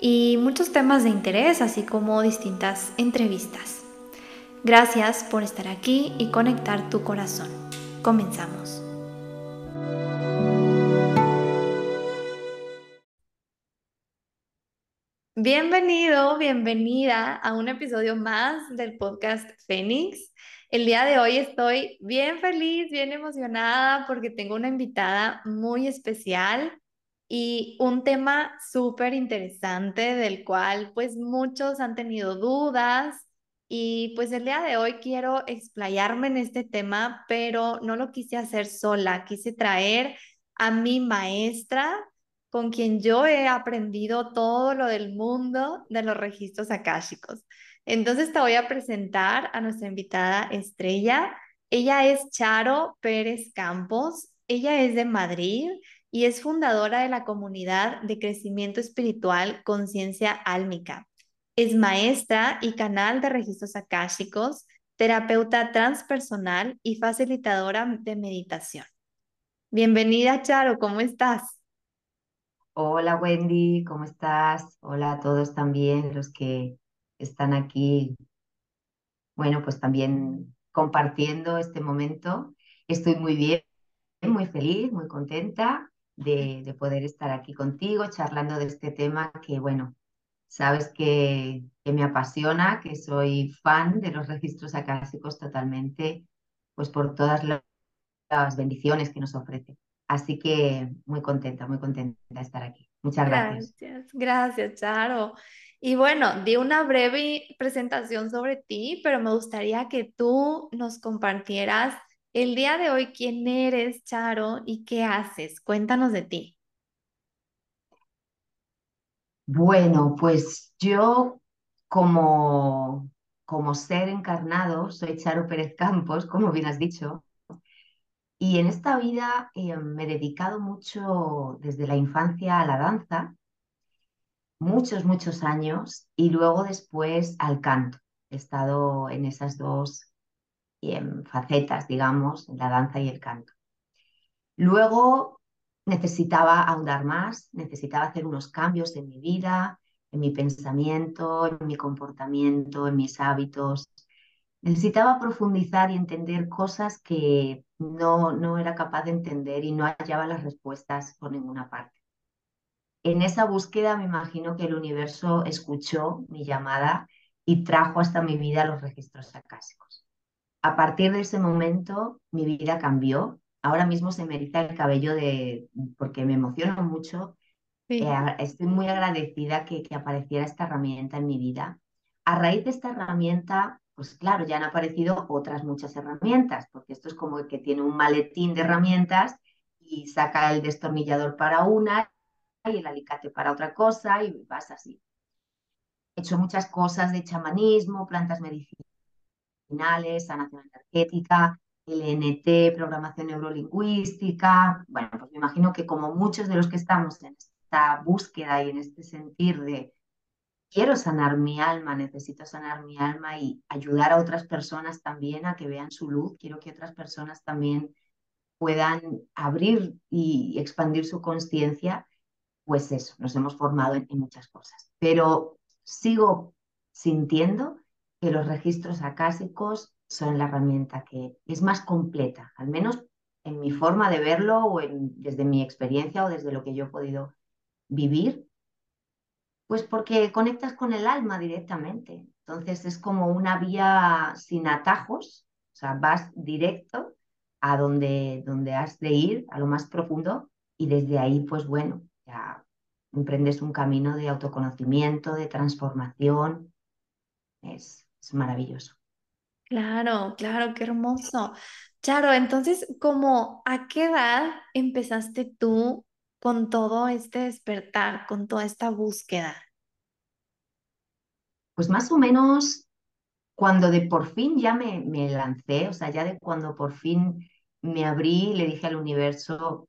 y muchos temas de interés, así como distintas entrevistas. Gracias por estar aquí y conectar tu corazón. Comenzamos. Bienvenido, bienvenida a un episodio más del podcast Fénix. El día de hoy estoy bien feliz, bien emocionada porque tengo una invitada muy especial y un tema súper interesante del cual pues muchos han tenido dudas y pues el día de hoy quiero explayarme en este tema, pero no lo quise hacer sola, quise traer a mi maestra con quien yo he aprendido todo lo del mundo de los registros akáshicos. Entonces te voy a presentar a nuestra invitada estrella. Ella es Charo Pérez Campos. Ella es de Madrid y es fundadora de la comunidad de crecimiento espiritual Conciencia Álmica. Es maestra y canal de registros akáshicos, terapeuta transpersonal y facilitadora de meditación. Bienvenida, Charo, ¿cómo estás? Hola, Wendy, ¿cómo estás? Hola a todos también los que están aquí, bueno, pues también compartiendo este momento. Estoy muy bien, muy feliz, muy contenta de, poder estar aquí contigo, charlando de este tema que, bueno, sabes que, me apasiona, que soy fan de los registros acásicos totalmente, pues por todas las bendiciones que nos ofrece. Así que muy contenta, muy contenta de estar aquí. Muchas gracias. Gracias, gracias, Charo. Y bueno, di una breve presentación sobre ti, pero me gustaría que tú nos compartieras el día de hoy quién eres, Charo, y qué haces. Cuéntanos de ti. Bueno, pues yo como, como ser encarnado soy Charo Pérez Campos, como bien has dicho, y en esta vida eh, me he dedicado mucho desde la infancia a la danza muchos, muchos años y luego después al canto. He estado en esas dos em, facetas, digamos, en la danza y el canto. Luego necesitaba ahondar más, necesitaba hacer unos cambios en mi vida, en mi pensamiento, en mi comportamiento, en mis hábitos. Necesitaba profundizar y entender cosas que no, no era capaz de entender y no hallaba las respuestas por ninguna parte en esa búsqueda me imagino que el universo escuchó mi llamada y trajo hasta mi vida los registros acásicos. A partir de ese momento mi vida cambió. Ahora mismo se me eriza el cabello de, porque me emociona mucho. Eh, estoy muy agradecida que, que apareciera esta herramienta en mi vida. A raíz de esta herramienta, pues claro, ya han aparecido otras muchas herramientas, porque esto es como el que tiene un maletín de herramientas y saca el destornillador para una y el alicate para otra cosa y vas así. He hecho muchas cosas de chamanismo, plantas medicinales, sanación energética, LNT, programación neurolingüística. Bueno, pues me imagino que como muchos de los que estamos en esta búsqueda y en este sentir de quiero sanar mi alma, necesito sanar mi alma y ayudar a otras personas también a que vean su luz, quiero que otras personas también puedan abrir y expandir su conciencia, pues eso, nos hemos formado en, muchas cosas. Pero sigo sintiendo que los registros acásicos son la herramienta que es más completa, al menos en mi forma de verlo o desde mi experiencia o desde lo que yo he podido vivir, pues porque conectas con el alma directamente. Entonces es como una vía sin atajos, o sea, vas directo a donde, donde has de ir, a lo más profundo, y desde ahí, pues bueno, ya emprendes un camino de autoconocimiento, de transformación. Es, es maravilloso. Claro, claro, qué hermoso. Charo, entonces, ¿cómo a qué edad empezaste tú con todo este despertar, con toda esta búsqueda? Pues más o menos cuando de por fin ya me, me lancé, o sea, ya de cuando por fin me abrí, le dije al universo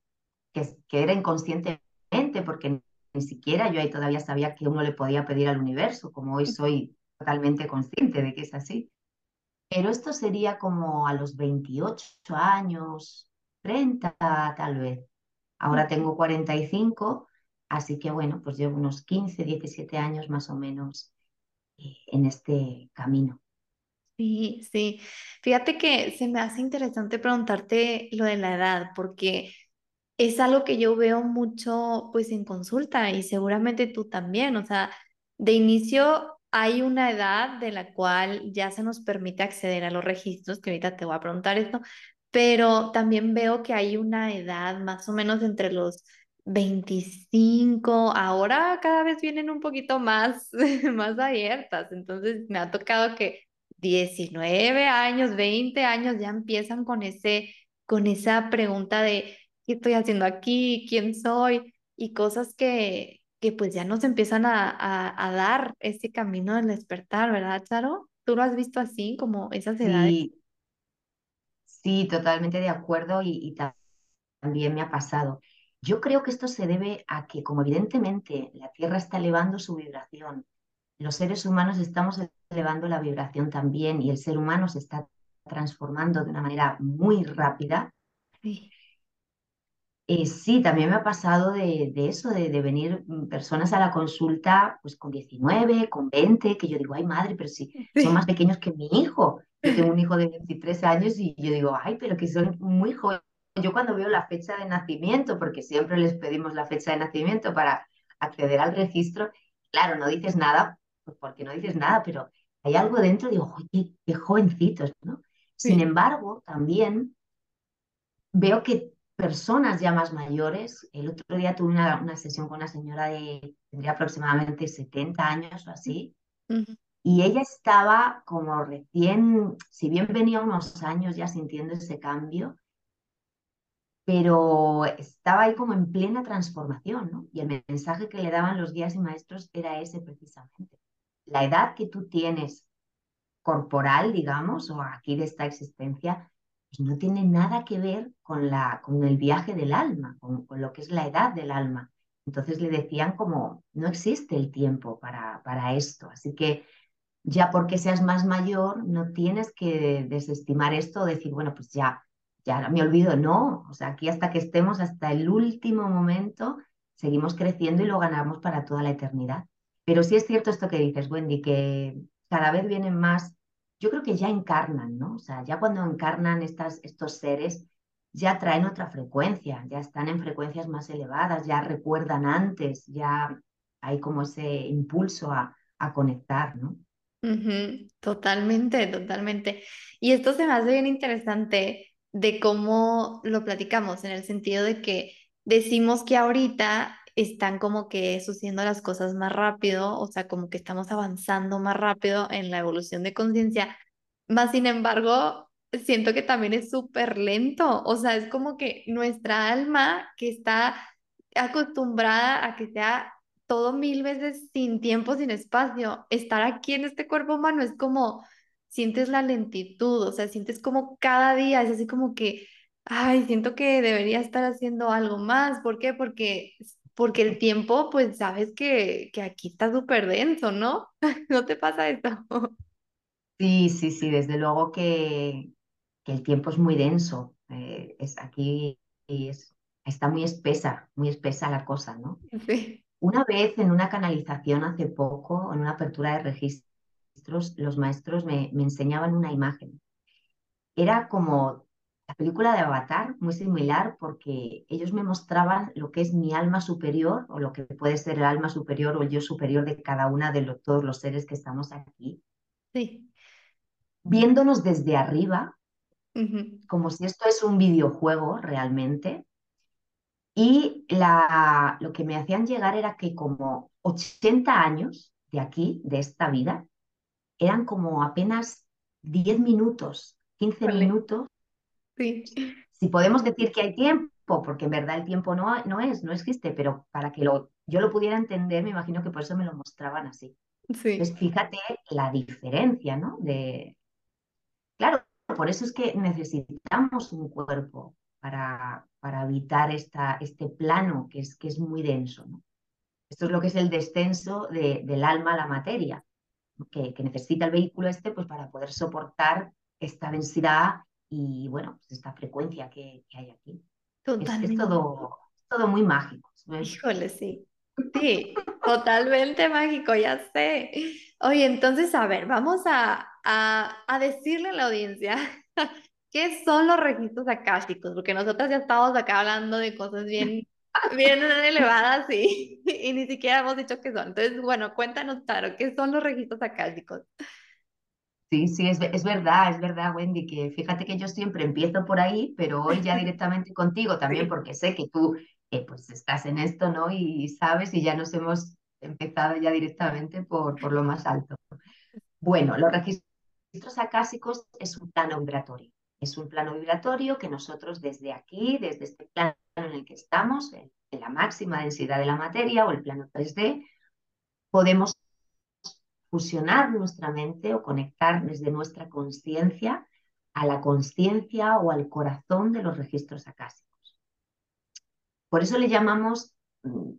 que, que era inconscientemente, porque ni siquiera yo ahí todavía sabía que uno le podía pedir al universo, como hoy soy totalmente consciente de que es así. Pero esto sería como a los 28 años, 30 tal vez. Ahora tengo 45, así que bueno, pues llevo unos 15, 17 años más o menos eh, en este camino. Sí, sí. Fíjate que se me hace interesante preguntarte lo de la edad, porque es algo que yo veo mucho pues en consulta y seguramente tú también, o sea, de inicio hay una edad de la cual ya se nos permite acceder a los registros, que ahorita te voy a preguntar esto, pero también veo que hay una edad más o menos entre los 25, ahora cada vez vienen un poquito más, más abiertas, entonces me ha tocado que 19 años, 20 años ya empiezan con ese, con esa pregunta de ¿qué estoy haciendo aquí? ¿Quién soy? Y cosas que, que pues ya nos empiezan a, a, a dar ese camino del despertar, ¿verdad, Charo? ¿Tú lo has visto así, como esas edades? Sí, sí, totalmente de acuerdo y, y también me ha pasado. Yo creo que esto se debe a que, como evidentemente la Tierra está elevando su vibración, los seres humanos estamos elevando la vibración también y el ser humano se está transformando de una manera muy rápida. Sí. Eh, sí, también me ha pasado de, de eso, de, de venir mm, personas a la consulta pues con 19, con 20, que yo digo, ay madre, pero si son más Sí. pequeños que mi hijo. Yo tengo un hijo de 23 años y yo digo, ay, pero que son muy jóvenes. Yo cuando veo la fecha de nacimiento, porque siempre les pedimos la fecha de nacimiento para acceder al registro, claro, no dices nada, pues porque no dices nada, pero hay algo dentro, digo, oye, qué jovencitos, ¿no? Sin Sí. embargo, también veo que personas ya más mayores, el otro día tuve una, una sesión con una señora de, tendría aproximadamente 70 años o así, y ella estaba como recién, si bien venía unos años ya sintiendo ese cambio, pero estaba ahí como en plena transformación, ¿no? Y el mensaje que le daban los guías y maestros era ese precisamente. La edad que tú tienes corporal, digamos, o aquí de esta existencia, no tiene nada que ver con, la, con el viaje del alma, con, con lo que es la edad del alma. Entonces le decían como, no existe el tiempo para, para esto, así que ya porque seas más mayor, no tienes que desestimar esto decir, bueno, pues ya, ya me olvido, no, o sea, aquí hasta que estemos, hasta el último momento, seguimos creciendo y lo ganamos para toda la eternidad. Pero sí es cierto esto que dices, Wendy, que cada vez vienen más, yo creo que ya encarnan, ¿no? O sea, ya cuando encarnan estos seres, ya traen otra frecuencia, ya están en frecuencias más elevadas, ya recuerdan antes, ya hay como ese impulso a, conectar, ¿no? Totalmente, totalmente. Y esto se me hace bien interesante de cómo lo platicamos, en el sentido de que decimos que ahorita están como que sucediendo las cosas más rápido, o sea, como que estamos avanzando más rápido en la evolución de conciencia, más sin embargo, siento que también es súper lento, o sea, es como que nuestra alma que está acostumbrada a que sea todo mil veces sin tiempo, sin espacio. Estar aquí en este cuerpo humano es como, sientes la lentitud, o sea, sientes como cada día, es así como que, ay, siento que debería estar haciendo algo más. ¿Por qué? Porque, porque el tiempo, pues sabes que, que aquí está súper denso, ¿no? ¿No te pasa eso? Sí, sí, sí, desde luego que, que el tiempo es muy denso. eh, es, aquí es, está muy espesa, muy espesa la cosa, ¿no? Sí. Una vez en una canalización hace poco, en una apertura de registros, los maestros me, me enseñaban una imagen. Era como la película de Avatar, muy similar, porque ellos me mostraban lo que es mi alma superior o lo que puede ser el alma superior o el yo superior de cada una de lo- todos los seres que estamos aquí, Sí. viéndonos desde arriba como si esto es un videojuego realmente. Y la, lo que me hacían llegar era que como 80 años de aquí, de esta vida, eran como apenas 10 minutos, 15 Vale. minutos. Sí. Si podemos decir que hay tiempo, porque en verdad el tiempo no, no es, no existe, pero para que lo, yo lo pudiera entender, me imagino que por eso me lo mostraban así. Sí, Entonces, fíjate la diferencia, ¿no? De, claro, por eso es que necesitamos un cuerpo para, para habitar esta, este plano que es, que es muy denso, ¿no? Esto es lo que es el descenso de, del alma a la materia, que, que, necesita el vehículo este pues, para poder soportar esta densidad y, bueno, pues esta frecuencia que, que hay aquí. Es, es, totalmente. todo, todo muy mágico. Híjole, sí. Sí, totalmente mágico, ya sé. Oye, entonces, a ver, vamos a, a, a decirle a la audiencia qué son los registros akáshicos, porque nosotros ya estamos acá hablando de cosas bien, bien elevadas y, y ni siquiera hemos dicho qué son. Entonces, bueno, cuéntanos, Taro, ¿qué son los registros akáshicos? Sí, sí, es, es verdad, es verdad, Wendy, que fíjate que yo siempre empiezo por ahí, pero hoy ya directamente contigo también, Sí. porque sé que tú eh, pues estás en esto, ¿no? Y sabes, y ya nos hemos empezado ya directamente por, por lo más alto. Bueno, los registros acásicos es un plano vibratorio. Es un plano vibratorio que nosotros desde aquí, desde este plano en el que estamos, en, en la máxima densidad de la materia o el plano 3D, podemos fusionar nuestra mente o conectar desde nuestra conciencia a la conciencia o al corazón de los registros acásicos. Por eso le llamamos,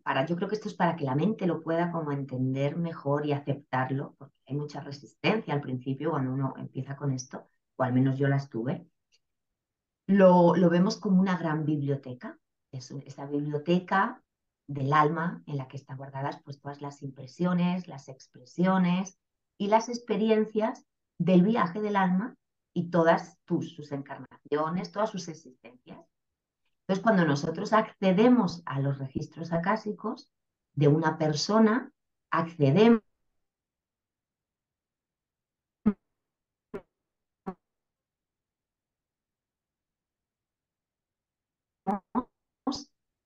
para, yo creo que esto es para que la mente lo pueda como entender mejor y aceptarlo, porque hay mucha resistencia al principio cuando uno empieza con esto, o al menos yo las tuve. Lo, lo vemos como una gran biblioteca, es esa biblioteca del alma en la que están guardadas pues todas las impresiones, las expresiones y las experiencias del viaje del alma y todas tus, sus encarnaciones, todas sus existencias. Entonces, cuando nosotros accedemos a los registros acásicos de una persona, accedemos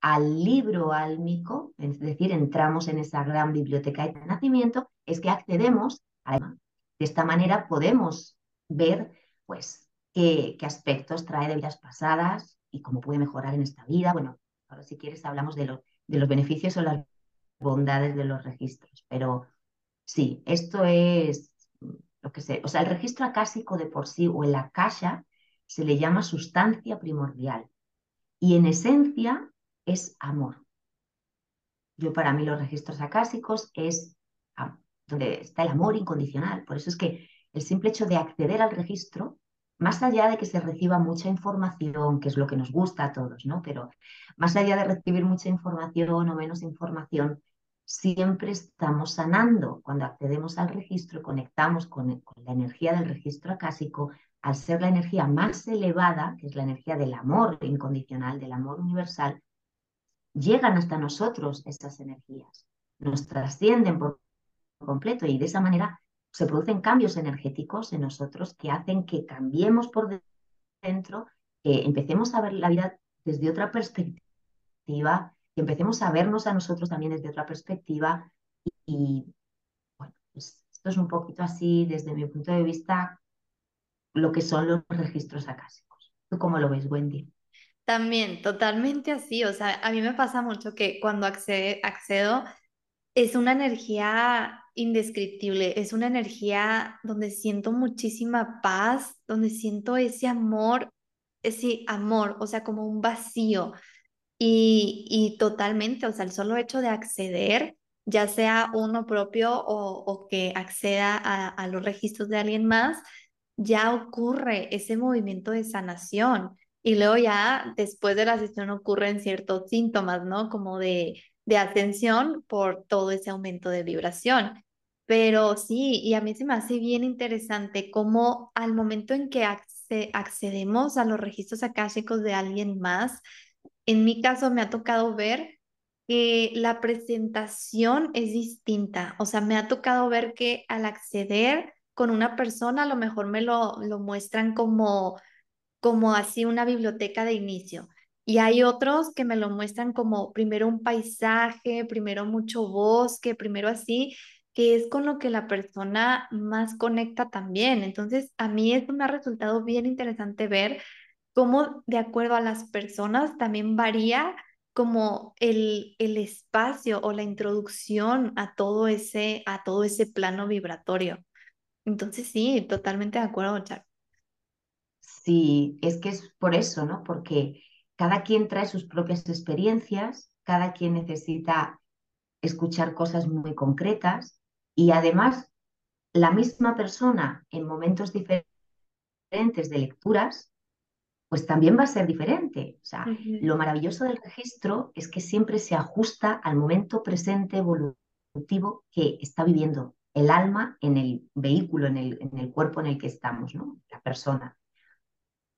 al libro álmico, es decir, entramos en esa gran biblioteca de nacimiento, es que accedemos a De esta manera podemos ver, pues, qué, aspectos trae de vidas pasadas y cómo puede mejorar en esta vida. Bueno, ahora si quieres hablamos de, lo, de los beneficios o las bondades de los registros, pero sí, esto es lo que sé, o sea, el registro acásico de por sí o el akasha se le llama sustancia primordial y en esencia es amor. Yo para mí los registros acásicos es donde está el amor incondicional. Por eso es que el simple hecho de acceder al registro, más allá de que se reciba mucha información, que es lo que nos gusta a todos, ¿no? Pero más allá de recibir mucha información o menos información, siempre estamos sanando. Cuando accedemos al registro, conectamos con, con la energía del registro acásico, al ser la energía más elevada, que es la energía del amor incondicional, del amor universal, llegan hasta nosotros esas energías, nos trascienden por completo y de esa manera se producen cambios energéticos en nosotros que hacen que cambiemos por dentro, que empecemos a ver la vida desde otra perspectiva, que empecemos a vernos a nosotros también desde otra perspectiva y, bueno, pues esto es un poquito así desde mi punto de vista lo que son los registros acásicos. ¿Tú cómo lo ves, Wendy? También, totalmente así. O sea, a mí me pasa mucho que cuando accede, accedo es una energía indescriptible, es una energía donde siento muchísima paz, donde siento ese amor, ese amor, o sea, como un vacío. Y, y totalmente, o sea, el solo hecho de acceder, ya sea uno propio o, o que acceda a, a los registros de alguien más, ya ocurre ese movimiento de sanación. Y luego ya después de la sesión ocurren ciertos síntomas, ¿no? Como de, de ascensión por todo ese aumento de vibración. Pero sí, y a mí se me hace bien interesante cómo al momento en que acce- accedemos a los registros akáshicos de alguien más, en mi caso me ha tocado ver que la presentación es distinta. O sea, me ha tocado ver que al acceder con una persona, a lo mejor me lo, lo muestran como, como así una biblioteca de inicio. Y hay otros que me lo muestran como primero un paisaje, primero mucho bosque, primero así, que es con lo que la persona más conecta también. Entonces, a mí esto me ha resultado bien interesante ver cómo de acuerdo a las personas también varía como el, el espacio o la introducción a todo ese, a todo ese plano vibratorio. Entonces sí, totalmente de acuerdo, Char. Sí, es que es por eso, ¿no? Porque cada quien trae sus propias experiencias, cada quien necesita escuchar cosas muy concretas y además la misma persona en momentos diferentes de lecturas, pues también va a ser diferente. O sea, lo maravilloso del registro es que siempre se ajusta al momento presente evolutivo que está viviendo el alma en el vehículo, en el, en el cuerpo en el que estamos, ¿no? La persona.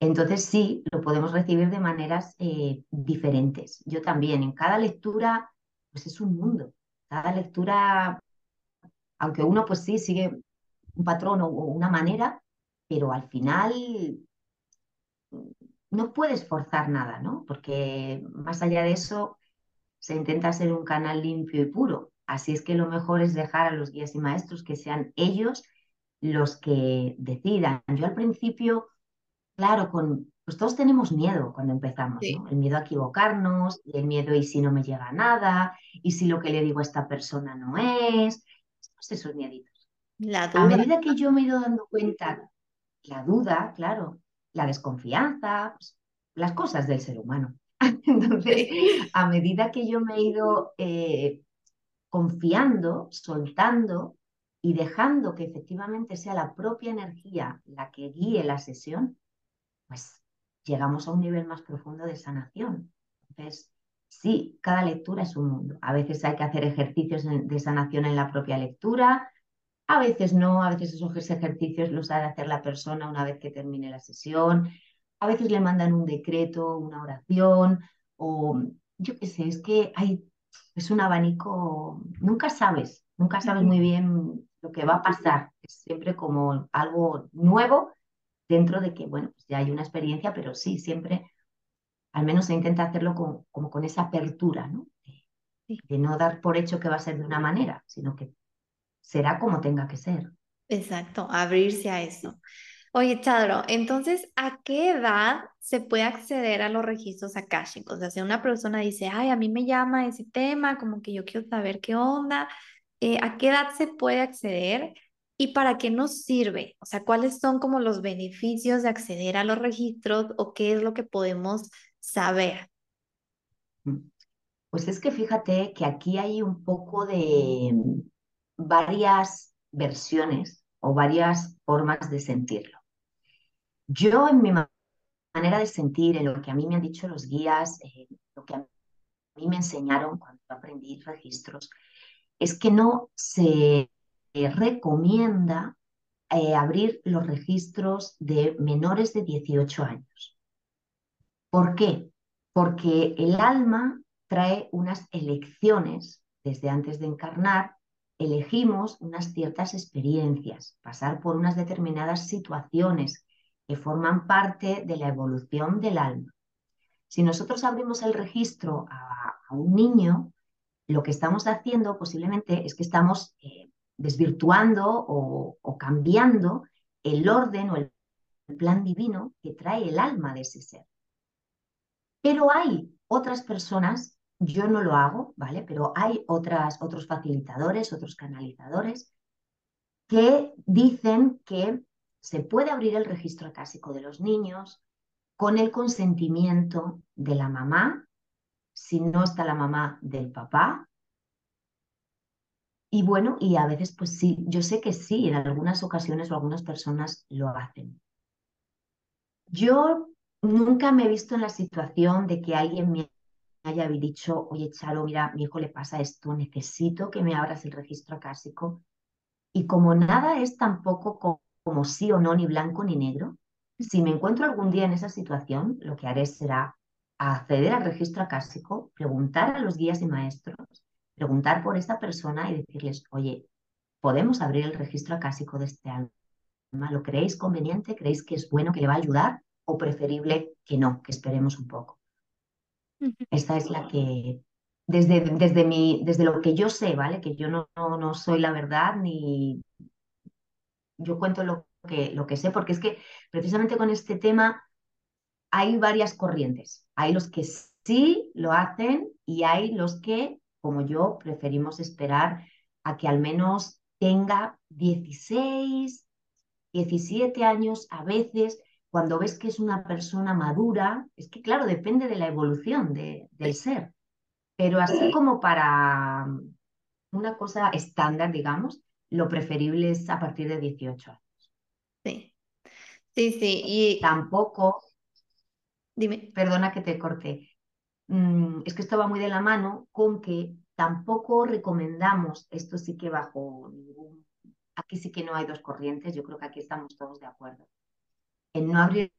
Entonces sí, lo podemos recibir de maneras eh, diferentes. Yo también, en cada lectura, pues es un mundo. Cada lectura, aunque uno pues sí sigue un patrón o una manera, pero al final no puedes forzar nada, ¿no? Porque más allá de eso, se intenta ser un canal limpio y puro. Así es que lo mejor es dejar a los guías y maestros que sean ellos los que decidan. Yo al principio Claro, con, pues todos tenemos miedo cuando empezamos, ¿no? El miedo a equivocarnos, el miedo y si no me llega nada, y si lo que le digo a esta persona no es, pues esos mieditos. La A medida que yo me he ido dando cuenta, la duda, claro, la desconfianza, pues, las cosas del ser humano. Entonces, a medida que yo me he ido eh, confiando, soltando y dejando que efectivamente sea la propia energía la que guíe la sesión, pues llegamos a un nivel más profundo de sanación. Entonces, sí, cada lectura es un mundo. A veces hay que hacer ejercicios de sanación en la propia lectura, a veces no, a veces esos ejercicios los ha de hacer la persona una vez que termine la sesión, a veces le mandan un decreto, una oración, o yo qué sé, es que hay, es un abanico, nunca sabes, nunca sabes muy bien lo que va a pasar, es siempre como algo nuevo dentro de que, bueno, pues ya hay una experiencia, pero sí, siempre, al menos se intenta hacerlo con, como con esa apertura, ¿no? De, no dar por hecho que va a ser de una manera, sino que será como tenga que ser. Exacto, abrirse a eso. Oye, Chadro, entonces, ¿a qué edad se puede acceder a los registros akáshicos? O sea, si una persona dice, ay, a mí me llama ese tema, como que yo quiero saber qué onda, eh, ¿a qué edad se puede acceder? ¿Y para qué nos sirve? O sea, ¿cuáles son como los beneficios de acceder a los registros o qué es lo que podemos saber? Mm. Pues es que fíjate que aquí hay un poco de mm, varias versiones o varias formas de sentirlo. Yo en mi manera de sentir, en lo que a mí me han dicho los guías, eh, lo que a mí me enseñaron cuando aprendí registros, es que no se recomienda eh, abrir los registros de menores de 18 años. ¿Por qué? Porque el alma trae unas elecciones desde antes de encarnar, elegimos unas ciertas experiencias, pasar por unas determinadas situaciones que forman parte de la evolución del alma. Si nosotros abrimos el registro a, un niño, lo que estamos haciendo posiblemente es que estamos eh, desvirtuando o, cambiando el orden o el plan divino que trae el alma de ese ser. Pero hay otras personas, yo no lo hago, ¿vale? Pero hay otras, otros facilitadores, otros canalizadores que dicen que se puede abrir el registro acásico de los niños con el consentimiento de la mamá, si no está la mamá del papá, y bueno, y a veces pues sí, yo sé que sí, en algunas ocasiones o algunas personas lo hacen. Yo nunca me he visto en la situación de que alguien me haya dicho, oye, Charo, mira, mi hijo le pasa esto, necesito que me abras el registro acásico. Y como nada es tampoco como, como sí o no, ni blanco ni negro, si me encuentro algún día en esa situación, lo que haré será acceder al registro acásico, preguntar a los guías y maestros preguntar por esta persona y decirles, oye, ¿podemos abrir el registro acásico de este alma? ¿Lo creéis conveniente? ¿Creéis que es bueno, que le va a ayudar? ¿O preferible que no, que esperemos un poco? Esta es la que, desde, desde, mi, desde lo que yo sé, ¿vale? Que yo no, no, soy la verdad ni... Yo cuento lo que, lo que sé, porque es que precisamente con este tema hay varias corrientes. Hay los que sí lo hacen y hay los que, como yo, preferimos esperar a que al menos tenga 16, 17 años, a veces cuando ves que es una persona madura, es que claro, depende de la evolución de, del ser, pero así como para una cosa estándar, digamos, lo preferible es a partir de 18 años. Sí, sí, sí. Y tampoco, dime. Perdona que te corte. Mm, es que esto va muy de la mano con que tampoco recomendamos, esto sí que bajo ningún, aquí sí que no hay dos corrientes, yo creo que aquí estamos todos de acuerdo, en no abrir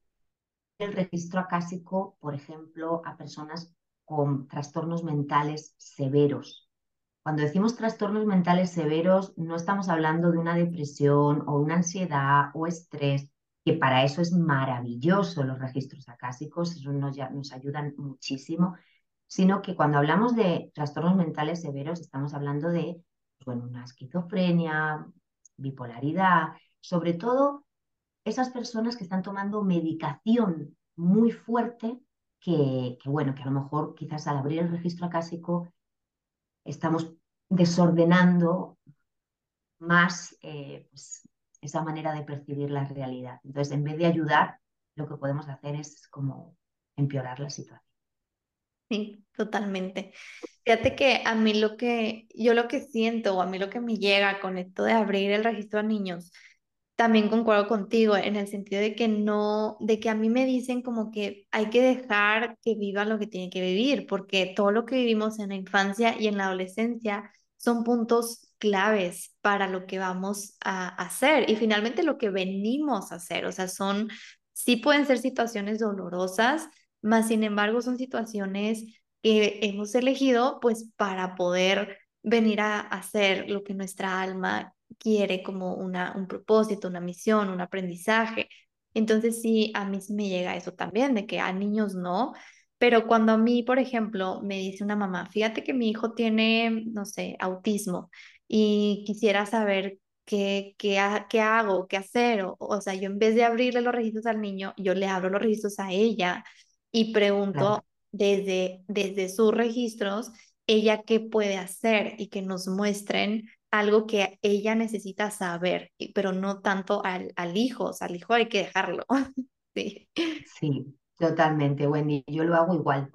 el registro acásico, por ejemplo, a personas con trastornos mentales severos, cuando decimos trastornos mentales severos, no estamos hablando de una depresión o una ansiedad o estrés, que para eso es maravilloso los registros acásicos, nos, nos ayudan muchísimo, sino que cuando hablamos de trastornos mentales severos, estamos hablando de bueno, una esquizofrenia, bipolaridad, sobre todo esas personas que están tomando medicación muy fuerte que, que, bueno, que a lo mejor quizás al abrir el registro acásico estamos desordenando más eh, pues, esa manera de percibir la realidad. Entonces, en vez de ayudar, lo que podemos hacer es como empeorar la situación. Sí, totalmente. Fíjate que a mí lo que, yo lo que siento o a mí lo que me llega con esto de abrir el registro a niños también concuerdo contigo en el sentido de que no, de que a mí me dicen como que hay que dejar que viva lo que tiene que vivir, porque todo lo que vivimos en la infancia y en la adolescencia son puntos claves para lo que vamos a hacer y finalmente lo que venimos a hacer, o sea, son, sí pueden ser situaciones dolorosas, más sin embargo son situaciones que hemos elegido pues para poder venir a hacer lo que nuestra alma quiere como una, un propósito, una misión, un aprendizaje. Entonces sí, a mí sí me llega eso también, de que a niños no, pero cuando a mí, por ejemplo, me dice una mamá, fíjate que mi hijo tiene, no sé, autismo y quisiera saber qué, qué, qué hago, qué hacer, o, o sea, yo en vez de abrirle los registros al niño, yo le abro los registros a ella y pregunto desde, desde sus registros, ella qué puede hacer y que nos muestren algo que ella necesita saber, pero no tanto al, al hijo, o sea, al hijo hay que dejarlo. sí. sí, totalmente, Wendy, yo lo hago igual.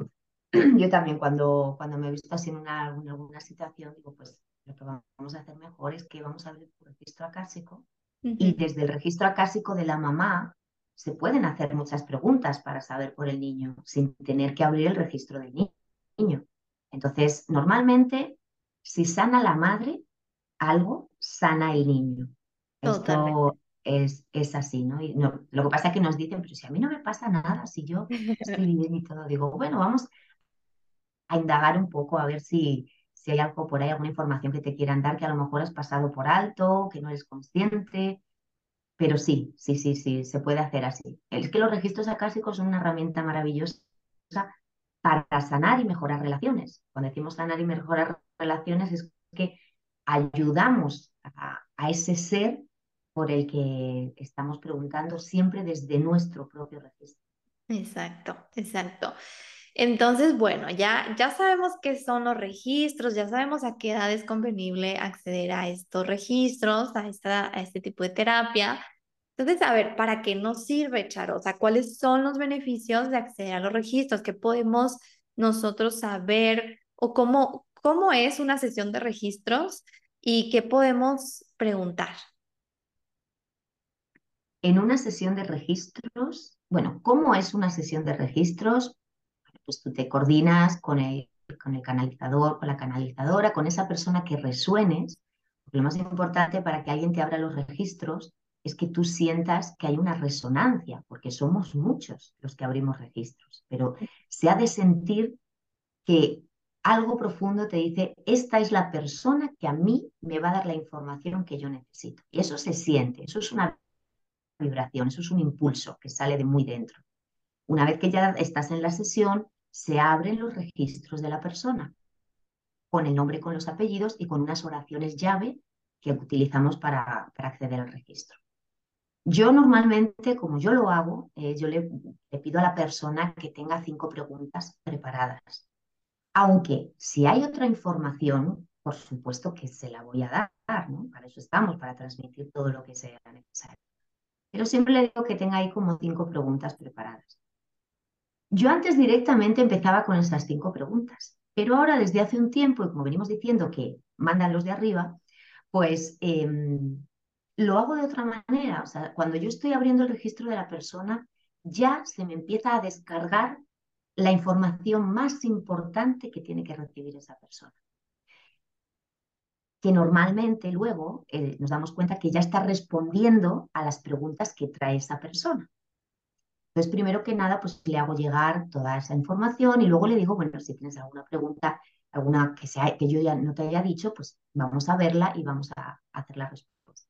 Yo también cuando, cuando me he visto así en, una, alguna situación, digo, pues lo que vamos a hacer mejor es que vamos a abrir un registro acásico y desde el registro acásico de la mamá se pueden hacer muchas preguntas para saber por el niño sin tener que abrir el registro del niño. Entonces, normalmente, si sana la madre, algo sana el niño. Esto es, es, así, ¿no? Y no, Lo que pasa es que nos dicen, pero si a mí no me pasa nada, si yo estoy bien y todo, digo, bueno, vamos a indagar un poco a ver si, si hay algo por ahí, alguna información que te quieran dar que a lo mejor has pasado por alto, que no eres consciente. Pero sí, sí, sí, sí, se puede hacer así. Es que los registros acásicos son una herramienta maravillosa para sanar y mejorar relaciones. Cuando decimos sanar y mejorar relaciones es que ayudamos a, ese ser por el que estamos preguntando siempre desde nuestro propio registro. Exacto, exacto. Entonces, bueno, ya, ya sabemos qué son los registros, ya sabemos a qué edad es convenible acceder a estos registros, a, esta, a este tipo de terapia. Entonces, a ver, ¿para qué nos sirve, Charo? O sea, ¿cuáles son los beneficios de acceder a los registros? ¿Qué podemos nosotros saber o cómo, cómo es una sesión de registros y qué podemos preguntar. En una sesión de registros, bueno, ¿cómo es una sesión de registros? Pues tú te coordinas con el, con el canalizador, con la canalizadora, con esa persona que resuenes. Lo más importante para que alguien te abra los registros es que tú sientas que hay una resonancia, porque somos muchos los que abrimos registros, pero se ha de sentir que algo profundo te dice, esta es la persona que a mí me va a dar la información que yo necesito. Y eso se siente, eso es una vibración, eso es un impulso que sale de muy dentro. Una vez que ya estás en la sesión, se abren los registros de la persona, con el nombre, con los apellidos y con unas oraciones llave que utilizamos para, acceder al registro. Yo normalmente, como yo lo hago, eh, yo le, le pido a la persona que tenga cinco preguntas preparadas. Aunque si hay otra información, por supuesto que se la voy a dar, ¿no? Para eso estamos, para transmitir todo lo que sea necesario. Pero siempre le digo que tenga ahí como cinco preguntas preparadas. Yo antes directamente empezaba con esas cinco preguntas, pero ahora desde hace un tiempo, y como venimos diciendo que mandan los de arriba, pues em, lo hago de otra manera. O sea, cuando yo estoy abriendo el registro de la persona, ya se me empieza a descargar la información más importante que tiene que recibir esa persona. Que normalmente luego eh, nos damos cuenta que ya está respondiendo a las preguntas que trae esa persona. Entonces, primero que nada, pues le hago llegar toda esa información y luego le digo, bueno, si tienes alguna pregunta, alguna que, sea, que yo ya no te haya dicho, pues vamos a verla y vamos a, hacer la respuesta.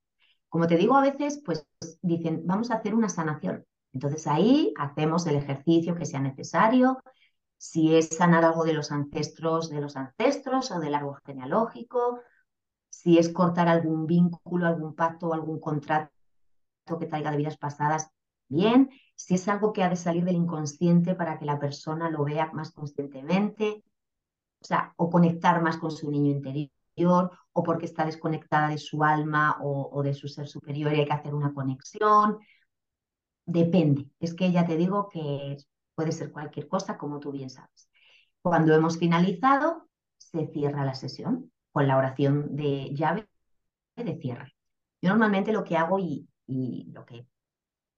Como te digo, a veces, pues dicen, vamos a hacer una sanación. Entonces ahí hacemos el ejercicio que sea necesario, si es sanar algo de los ancestros, de los ancestros o del árbol genealógico, si es cortar algún vínculo, algún pacto o algún contrato que traiga de vidas pasadas, bien, si es algo que ha de salir del inconsciente para que la persona lo vea más conscientemente, o sea, o conectar más con su niño interior, o porque está desconectada de su alma o, de su ser superior y hay que hacer una conexión. Depende. Es que ya te digo que puede ser cualquier cosa, como tú bien sabes. Cuando hemos finalizado, se cierra la sesión con la oración de llave de cierre. Yo normalmente lo que hago y, y lo que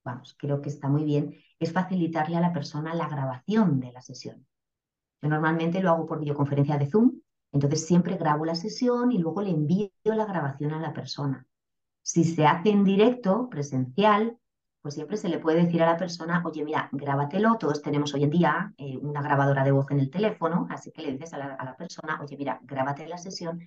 vamos, creo que está muy bien, es facilitarle a la persona la grabación de la sesión. Yo normalmente lo hago por videoconferencia de Zoom, entonces siempre grabo la sesión y luego le envío la grabación a la persona. Si se hace en directo, presencial, pues siempre se le puede decir a la persona, oye, mira, grábatelo, todos tenemos hoy en día eh, una grabadora de voz en el teléfono, así que le dices a la, a la persona, oye, mira, grábate la sesión,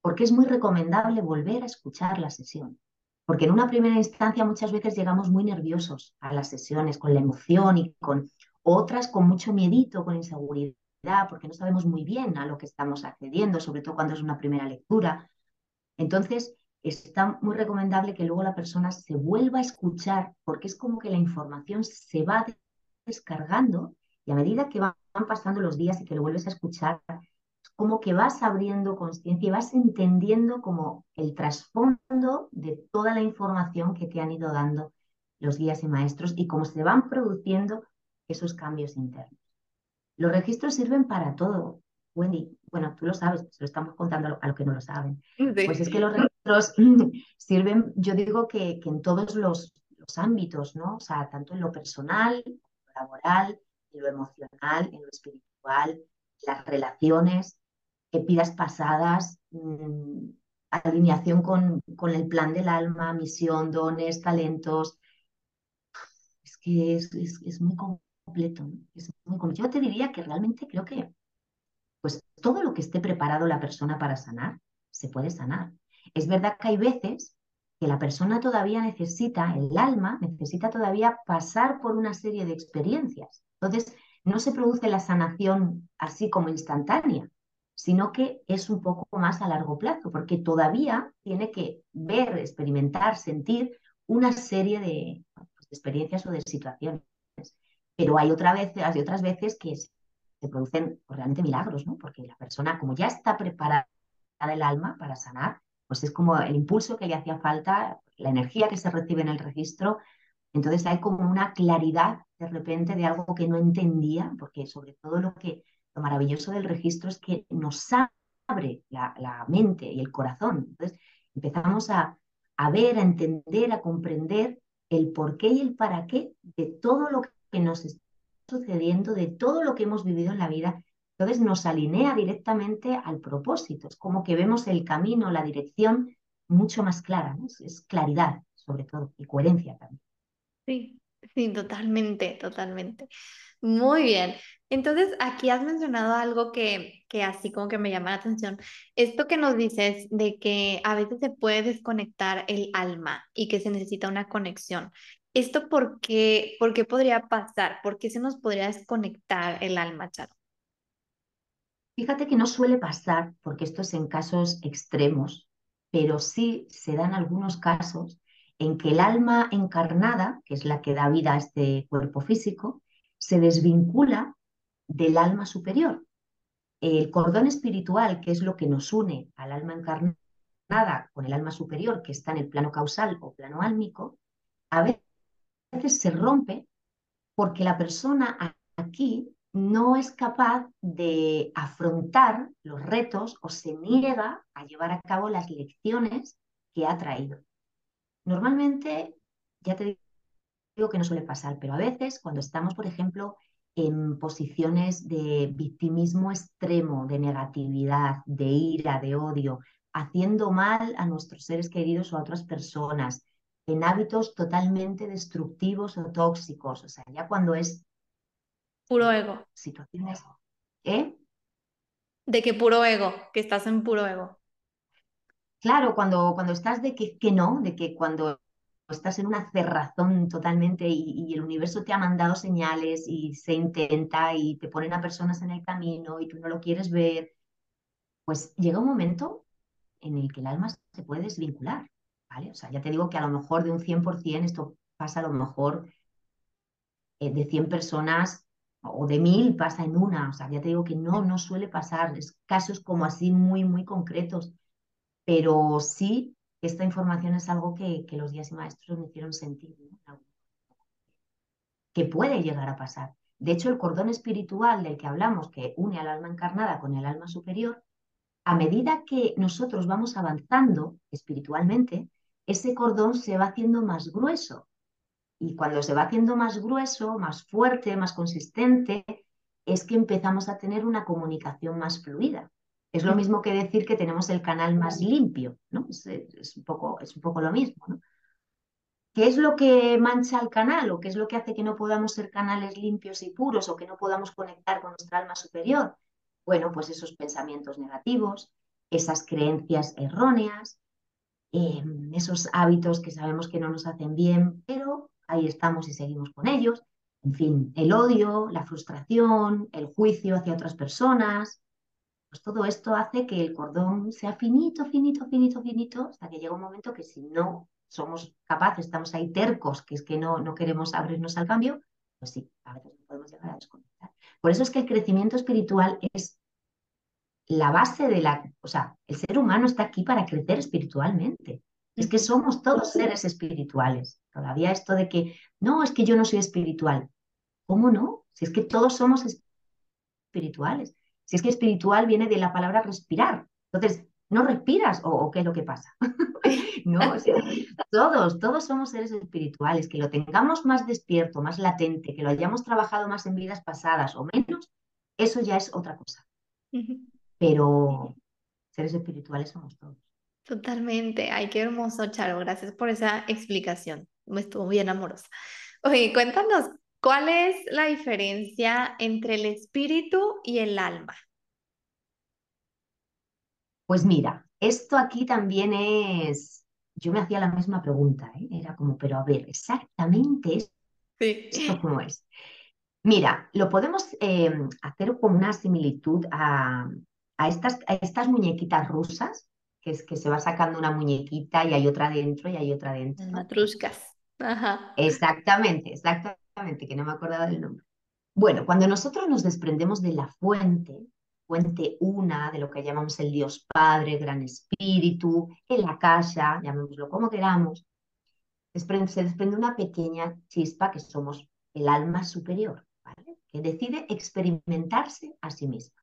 porque es muy recomendable volver a escuchar la sesión. Porque en una primera instancia muchas veces llegamos muy nerviosos a las sesiones, con la emoción y con otras con mucho miedito, con inseguridad, porque no sabemos muy bien a lo que estamos accediendo, sobre todo cuando es una primera lectura. Entonces, está muy recomendable que luego la persona se vuelva a escuchar, porque es como que la información se va descargando y a medida que van pasando los días y que lo vuelves a escuchar, como que vas abriendo conciencia y vas entendiendo como el trasfondo de toda la información que te han ido dando los guías y maestros y cómo se van produciendo esos cambios internos. Los registros sirven para todo. Wendy, bueno, tú lo sabes, se lo estamos contando a lo que no lo saben. Sí. Pues es que los registros sirven, yo digo que, que en todos los, los, ámbitos, ¿no? O sea, tanto en lo personal, en lo laboral, en lo emocional, en lo espiritual, las relaciones, vidas pasadas, mmm, alineación con, con, el plan del alma, misión, dones, talentos. Es que es, es, es muy completo. Es muy. Yo te diría que realmente creo que pues todo lo que esté preparado la persona para sanar, se puede sanar. Es verdad que hay veces que la persona todavía necesita, el alma necesita todavía pasar por una serie de experiencias. Entonces, no se produce la sanación así como instantánea, sino que es un poco más a largo plazo, porque todavía tiene que ver, experimentar, sentir una serie de, pues, experiencias o de situaciones. Pero hay, otra vez, hay otras veces que se producen realmente milagros, ¿no? Porque la persona, como ya está preparada el alma para sanar, pues es como el impulso que le hacía falta, la energía que se recibe en el registro. Entonces hay como una claridad de repente de algo que no entendía, porque sobre todo lo que lo maravilloso del registro es que nos abre la, mente y el corazón. Entonces empezamos a, ver, a entender, a comprender el por qué y el para qué de todo lo que nos está sucediendo, de todo lo que hemos vivido en la vida. Entonces nos alinea directamente al propósito. Es como que vemos el camino, la dirección mucho más clara. Es claridad, sobre todo, y coherencia también. Sí, sí, totalmente, totalmente. Muy bien. Entonces, aquí has mencionado algo que, que así como que me llama la atención. Esto que nos dices de que a veces se puede desconectar el alma y que se necesita una conexión. ¿Esto por qué, por qué podría pasar? ¿Por qué se nos podría desconectar el alma, Charo? Fíjate que no suele pasar, porque esto es en casos extremos, pero sí se dan algunos casos en que el alma encarnada, que es la que da vida a este cuerpo físico, se desvincula del alma superior. El cordón espiritual, que es lo que nos une al alma encarnada con el alma superior, que está en el plano causal o plano álmico, a veces se rompe porque la persona aquí no es capaz de afrontar los retos o se niega a llevar a cabo las lecciones que ha traído. Normalmente, ya te digo que no suele pasar, pero a veces cuando estamos, por ejemplo, en posiciones de victimismo extremo, de negatividad, de ira, de odio, haciendo mal a nuestros seres queridos o a otras personas, en hábitos totalmente destructivos o tóxicos, o sea, ya cuando es Puro ego. situaciones, ¿eh? De que puro ego, que estás en puro ego. Claro, cuando, cuando estás de que, que no, de que cuando estás en una cerrazón totalmente y, y, el universo te ha mandado señales y se intenta y te ponen a personas en el camino y tú no lo quieres ver, pues llega un momento en el que el alma se puede desvincular, ¿vale? O sea, ya te digo que a lo mejor de un 100% esto pasa a lo mejor eh, de 100 personas o de 1000 pasa en una, o sea, ya te digo que no, no suele pasar, es casos como así muy, muy concretos pero sí, esta información es algo que, los guías y maestros me hicieron sentir, ¿no? que puede llegar a pasar. De hecho, el cordón espiritual del que hablamos, que une al alma encarnada con el alma superior, a medida que nosotros vamos avanzando espiritualmente, ese cordón se va haciendo más grueso. Y cuando se va haciendo más grueso, más fuerte, más consistente, es que empezamos a tener una comunicación más fluida. Es lo mismo que decir que tenemos el canal más limpio, ¿no? Es, un, poco, es un poco lo mismo, ¿no? ¿Qué es lo que mancha el canal o qué es lo que hace que no podamos ser canales limpios y puros o que no podamos conectar con nuestra alma superior? Bueno, pues esos pensamientos negativos, esas creencias erróneas, eh, esos hábitos que sabemos que no nos hacen bien, pero ahí estamos y seguimos con ellos. En fin, el odio, la frustración, el juicio hacia otras personas, pues todo esto hace que el cordón sea finito, finito, finito, finito, hasta que llega un momento que si no somos capaces, estamos ahí tercos, que es que no, no queremos abrirnos al cambio, pues sí, a veces podemos llegar a desconectar. Por eso es que el crecimiento espiritual es la base de la, o sea, el ser humano está aquí para crecer espiritualmente. Es que somos todos seres espirituales. Todavía esto de que, no, es que yo no soy espiritual. ¿Cómo no? Si es que todos somos espirituales. Si es que espiritual viene de la palabra respirar. Entonces, ¿no respiras o, o qué es lo que pasa? no, o sea, todos, todos somos seres espirituales. Que lo tengamos más despierto, más latente, que lo hayamos trabajado más en vidas pasadas o menos, eso ya es otra cosa. Pero seres espirituales somos todos. Totalmente. Ay, qué hermoso, Charo. Gracias por esa explicación. Me estuvo bien amorosa. Oye, cuéntanos, ¿Cuál es la diferencia entre el espíritu y el alma? Pues mira, esto aquí también es, yo me hacía la misma pregunta, ¿eh? era como, pero a ver, exactamente sí. esto cómo es. Mira, lo podemos eh, hacer como una similitud a, a, estas, a estas muñequitas rusas, que es que se va sacando una muñequita y hay otra dentro y hay otra dentro. Matruscas. Ajá. Exactamente, exactamente que no me acordaba del nombre. Bueno, cuando nosotros nos desprendemos de la fuente, fuente una, de lo que llamamos el Dios Padre, Gran Espíritu, en la casa, llamémoslo como queramos, se desprende una pequeña chispa que somos el alma superior, ¿vale? que decide experimentarse a sí misma.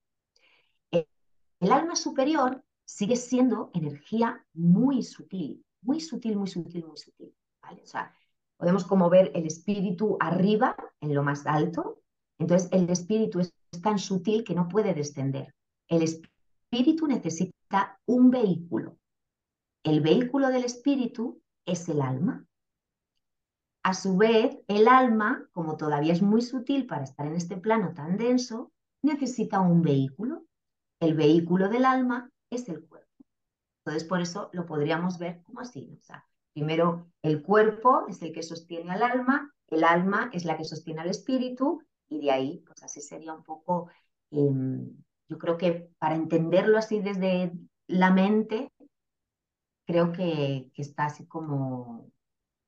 El, alma superior sigue siendo energía muy sutil, muy sutil, muy sutil, muy sutil. ¿vale? O sea, podemos como ver el espíritu arriba, en lo más alto. Entonces, el espíritu es tan sutil que no puede descender. El espíritu necesita un vehículo. El vehículo del espíritu es el alma. A su vez, el alma, como todavía es muy sutil para estar en este plano tan denso, necesita un vehículo. El vehículo del alma es el cuerpo. Entonces, por eso lo podríamos ver como así. O sea, Primero, el cuerpo es el que sostiene al alma, el alma es la que sostiene al espíritu, y de ahí, pues así sería un poco, eh, yo creo que para entenderlo así desde la mente, creo que, está así como,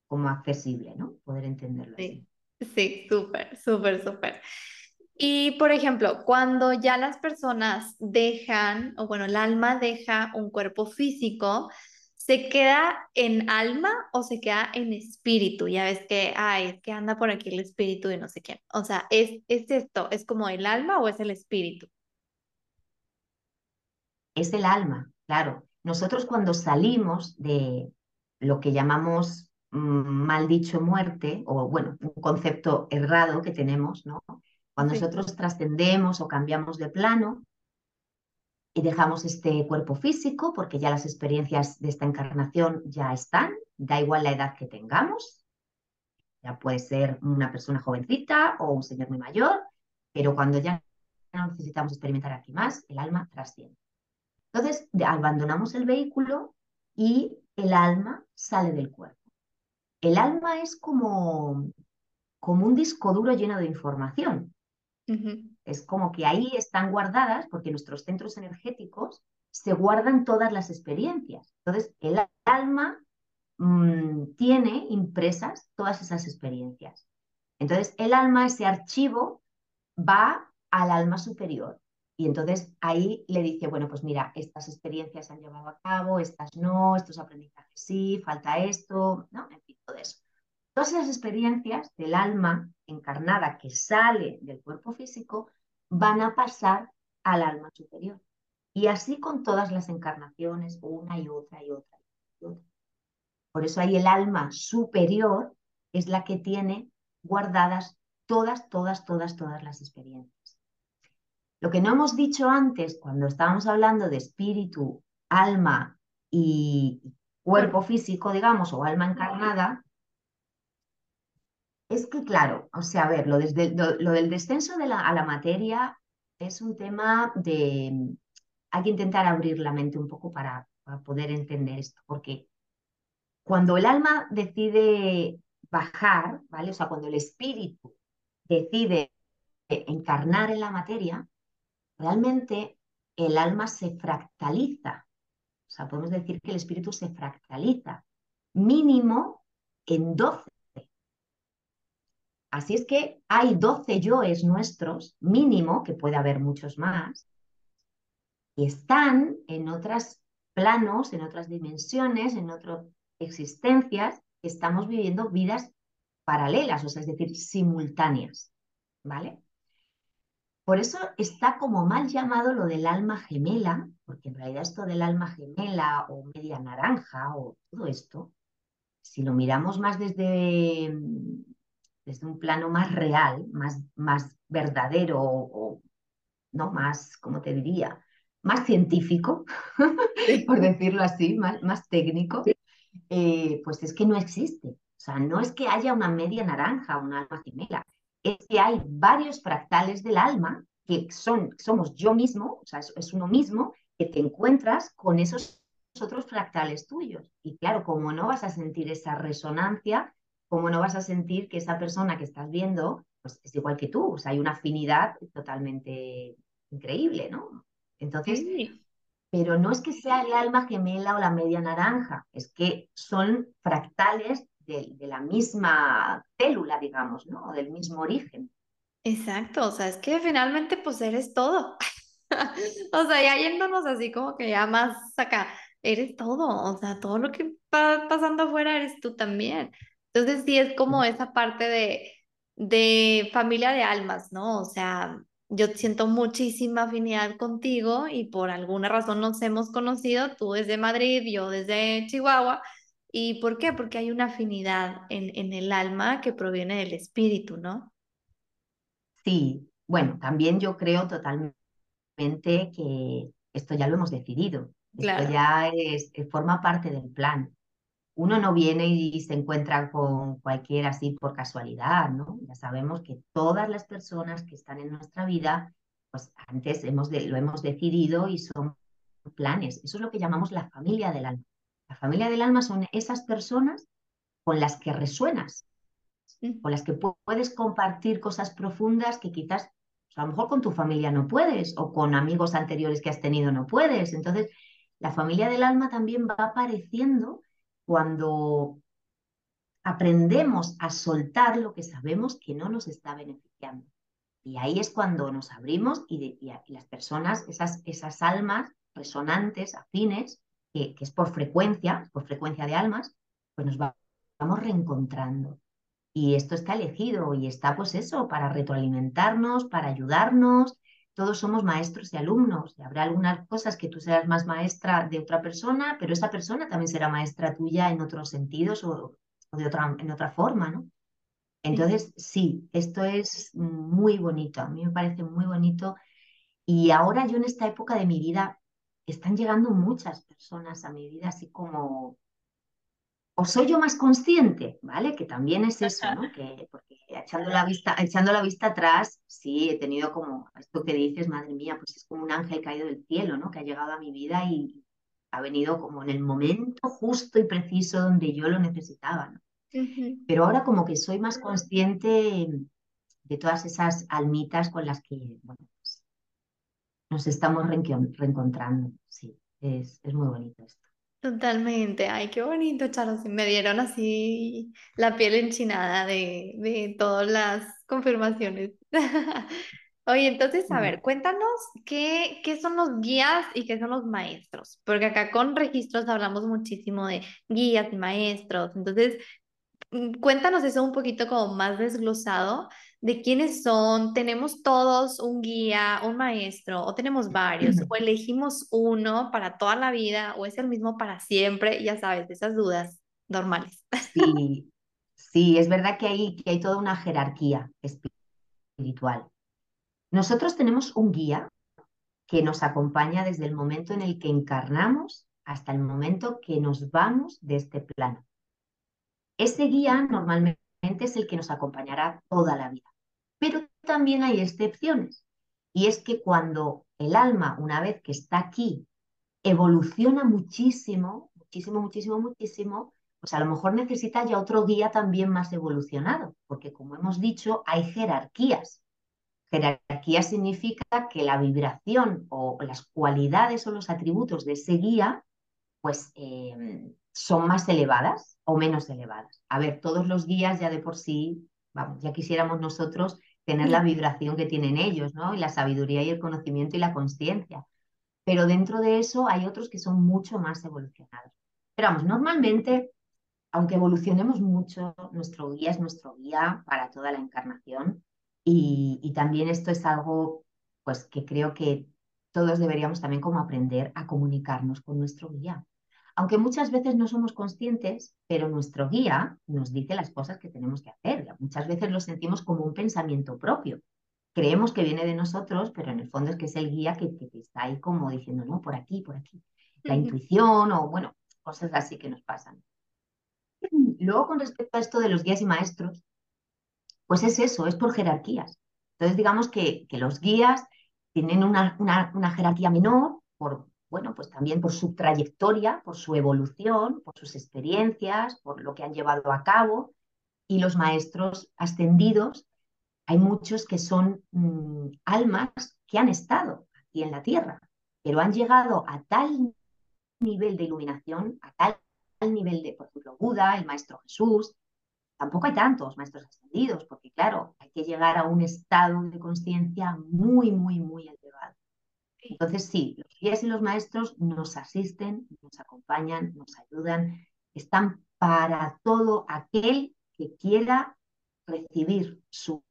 como accesible, ¿no? Poder entenderlo Sí, sí, súper, súper, súper. Y por ejemplo, cuando ya las personas dejan, o bueno, el alma deja un cuerpo físico, ¿se queda en alma o se queda en espíritu? Ya ves que, ay, es que anda por aquí el espíritu de no sé quién. O sea, ¿es, es esto? ¿Es como el alma o es el espíritu? Es el alma, claro. Nosotros cuando salimos de lo que llamamos mm, mal dicho muerte, o bueno, un concepto errado que tenemos, ¿no? Cuando Sí. nosotros trascendemos o cambiamos de plano y dejamos este cuerpo físico, porque ya las experiencias de esta encarnación ya están, da igual la edad que tengamos, ya puede ser una persona jovencita o un señor muy mayor, pero cuando ya no necesitamos experimentar aquí más, el alma trasciende. Entonces, abandonamos el vehículo y el alma sale del cuerpo. El alma es como, como un disco duro lleno de información. Ujú. Es como que ahí están guardadas, porque nuestros centros energéticos se guardan todas las experiencias. Entonces, el alma mm, tiene impresas todas esas experiencias. Entonces, el alma, ese archivo, va al alma superior. Y entonces ahí le dice, bueno, pues mira, estas experiencias se han llevado a cabo, estas no, estos aprendizajes sí, falta esto, ¿no? En fin, todo eso. Todas esas experiencias del alma encarnada que sale del cuerpo físico van a pasar al alma superior. Y así con todas las encarnaciones, una y otra y otra y otra. Por eso ahí el alma superior es la que tiene guardadas todas, todas, todas, todas las experiencias. Lo que no hemos dicho antes, cuando estábamos hablando de espíritu, alma y cuerpo físico, digamos, o alma encarnada, es que, claro, o sea, a ver, lo, desde, lo, del descenso de la, a la materia es un tema de... Hay que intentar abrir la mente un poco para, para poder entender esto, porque cuando el alma decide bajar, ¿vale? O sea, cuando el espíritu decide encarnar en la materia, realmente el alma se fractaliza. O sea, podemos decir que el espíritu se fractaliza, mínimo en 12. Así es que hay 12 yoes nuestros, mínimo, que puede haber muchos más, que están en otros planos, en otras dimensiones, en otras existencias, estamos viviendo vidas paralelas, o sea, es decir, simultáneas, ¿vale? Por eso está como mal llamado lo del alma gemela, porque en realidad esto del alma gemela o media naranja o todo esto, si lo miramos más desde, desde un plano más real, más, más verdadero o, ¿no? más, ¿cómo te diría? Más científico, Sí. por decirlo así, más, más técnico, eh, pues es que no existe. O sea, no es que haya una media naranja, una alma gemela, es que hay varios fractales del alma que son, somos yo mismo, o sea, es, es uno mismo, que te encuentras con esos otros fractales tuyos. Y claro, como no vas a sentir esa resonancia, como no vas a sentir que esa persona que estás viendo, pues es igual que tú, o sea, hay una afinidad totalmente increíble, ¿no? Entonces, Sí. pero no es que sea el alma gemela o la media naranja, es que son fractales de, de la misma célula, digamos, ¿no? Del mismo origen. Exacto, o sea, es que finalmente pues eres todo. O sea, ya yéndonos así como que ya más acá, eres todo, o sea, todo lo que va pasando afuera eres tú también. Entonces sí es como esa parte de, de familia de almas, ¿no? O sea, yo siento muchísima afinidad contigo y por alguna razón nos hemos conocido, tú desde Madrid, yo desde Chihuahua. ¿Y por qué? Porque hay una afinidad en, en el alma que proviene del espíritu, ¿no? Sí, bueno, también yo creo totalmente que esto ya lo hemos decidido, esto ya es, eh, forma parte del plan. Uno no viene y se encuentra con cualquiera así por casualidad, ¿no? Ya sabemos que todas las personas que están en nuestra vida, pues antes hemos de- lo hemos decidido y son planes. Eso es lo que llamamos la familia del alma. La familia del alma son esas personas con las que resuenas, con las que pu- puedes compartir cosas profundas que quizás, pues, a lo mejor con tu familia no puedes o con amigos anteriores que has tenido no puedes. Entonces, la familia del alma también va apareciendo cuando aprendemos a soltar lo que sabemos que no nos está beneficiando. Y ahí es cuando nos abrimos y, las personas, esas, esas almas resonantes, afines, que, es por frecuencia, por frecuencia de almas, pues nos vamos reencontrando. Y esto está elegido y está pues eso, para retroalimentarnos, para ayudarnos. Todos somos maestros y alumnos. Y habrá algunas cosas que tú serás más maestra de otra persona, pero esa persona también será maestra tuya en otros sentidos o, o de otra, en otra forma, ¿no? Entonces, sí, esto es muy bonito, a mí me parece muy bonito. Y ahora yo en esta época de mi vida, están llegando muchas personas a mi vida así como, o soy yo más consciente, ¿vale? Que también es eso, ¿no? Que, porque echando la vista, echando la vista atrás, sí, he tenido como esto que dices, madre mía, pues es como un ángel caído del cielo, ¿no? Que ha llegado a mi vida y ha venido como en el momento justo y preciso donde yo lo necesitaba, ¿no? Pero ahora como que soy más consciente de todas esas almitas con las que pues, nos estamos reencontrando. Sí, es, es muy bonito esto. Totalmente, ay, qué bonito, Charo. Me dieron así la piel enchinada de, de todas las confirmaciones. Oye, entonces, a ver, cuéntanos qué, qué son los guías y qué son los maestros, porque acá con registros hablamos muchísimo de guías y maestros. Entonces, Mm, cuéntanos eso un poquito como más desglosado de quiénes son, tenemos todos un guía, un maestro, o tenemos varios, o elegimos uno para toda la vida, o es el mismo para siempre, ya sabes, esas dudas normales. Sí, sí, es verdad que hay, que hay toda una jerarquía espiritual. Nosotros tenemos un guía que nos acompaña desde el momento en el que encarnamos hasta el momento que nos vamos de este plano. Ese guía normalmente es el que nos acompañará toda la vida, pero también hay excepciones. Y es que cuando el alma, una vez que está aquí, evoluciona muchísimo, muchísimo, muchísimo, muchísimo, pues a lo mejor necesita ya otro guía también más evolucionado, porque como hemos dicho, hay jerarquías. Jerarquía significa que la vibración o las cualidades o los atributos de ese guía, pues eh, son más elevadas o menos elevadas. A ver, todos los días ya de por sí, vamos, ya quisiéramos nosotros tener la vibración que tienen ellos, ¿no? Y la sabiduría y el conocimiento y la conciencia. Pero dentro de eso hay otros que son mucho más evolucionados. Pero vamos, normalmente, aunque evolucionemos mucho, nuestro guía es nuestro guía para toda la encarnación. Y, y también esto es algo, pues, que creo que todos deberíamos también como aprender a comunicarnos con nuestro guía aunque muchas veces no somos conscientes, pero nuestro guía nos dice las cosas que tenemos que hacer. Muchas veces lo sentimos como un pensamiento propio. Creemos que viene de nosotros, pero en el fondo es que es el guía que, está ahí como diciendo, no, por aquí, por aquí. La intuición o, bueno, cosas así que nos pasan. Luego, con respecto a esto de los guías y maestros, pues es eso, es por jerarquías. Entonces, digamos que, los guías tienen una, una jerarquía menor por, bueno, pues también por su trayectoria, por su evolución, por sus experiencias, por lo que han llevado a cabo. Y los maestros ascendidos, hay muchos que son mm, almas que han estado aquí en la tierra, pero han llegado a tal nivel de iluminación, a tal nivel de, por ejemplo, Buda, el Maestro Jesús. Tampoco hay tantos maestros ascendidos, porque claro, hay que llegar a un estado de conciencia muy, muy, muy. Entonces, sí, los guías y los maestros nos asisten, nos acompañan, nos ayudan, están para todo aquel que quiera recibir su,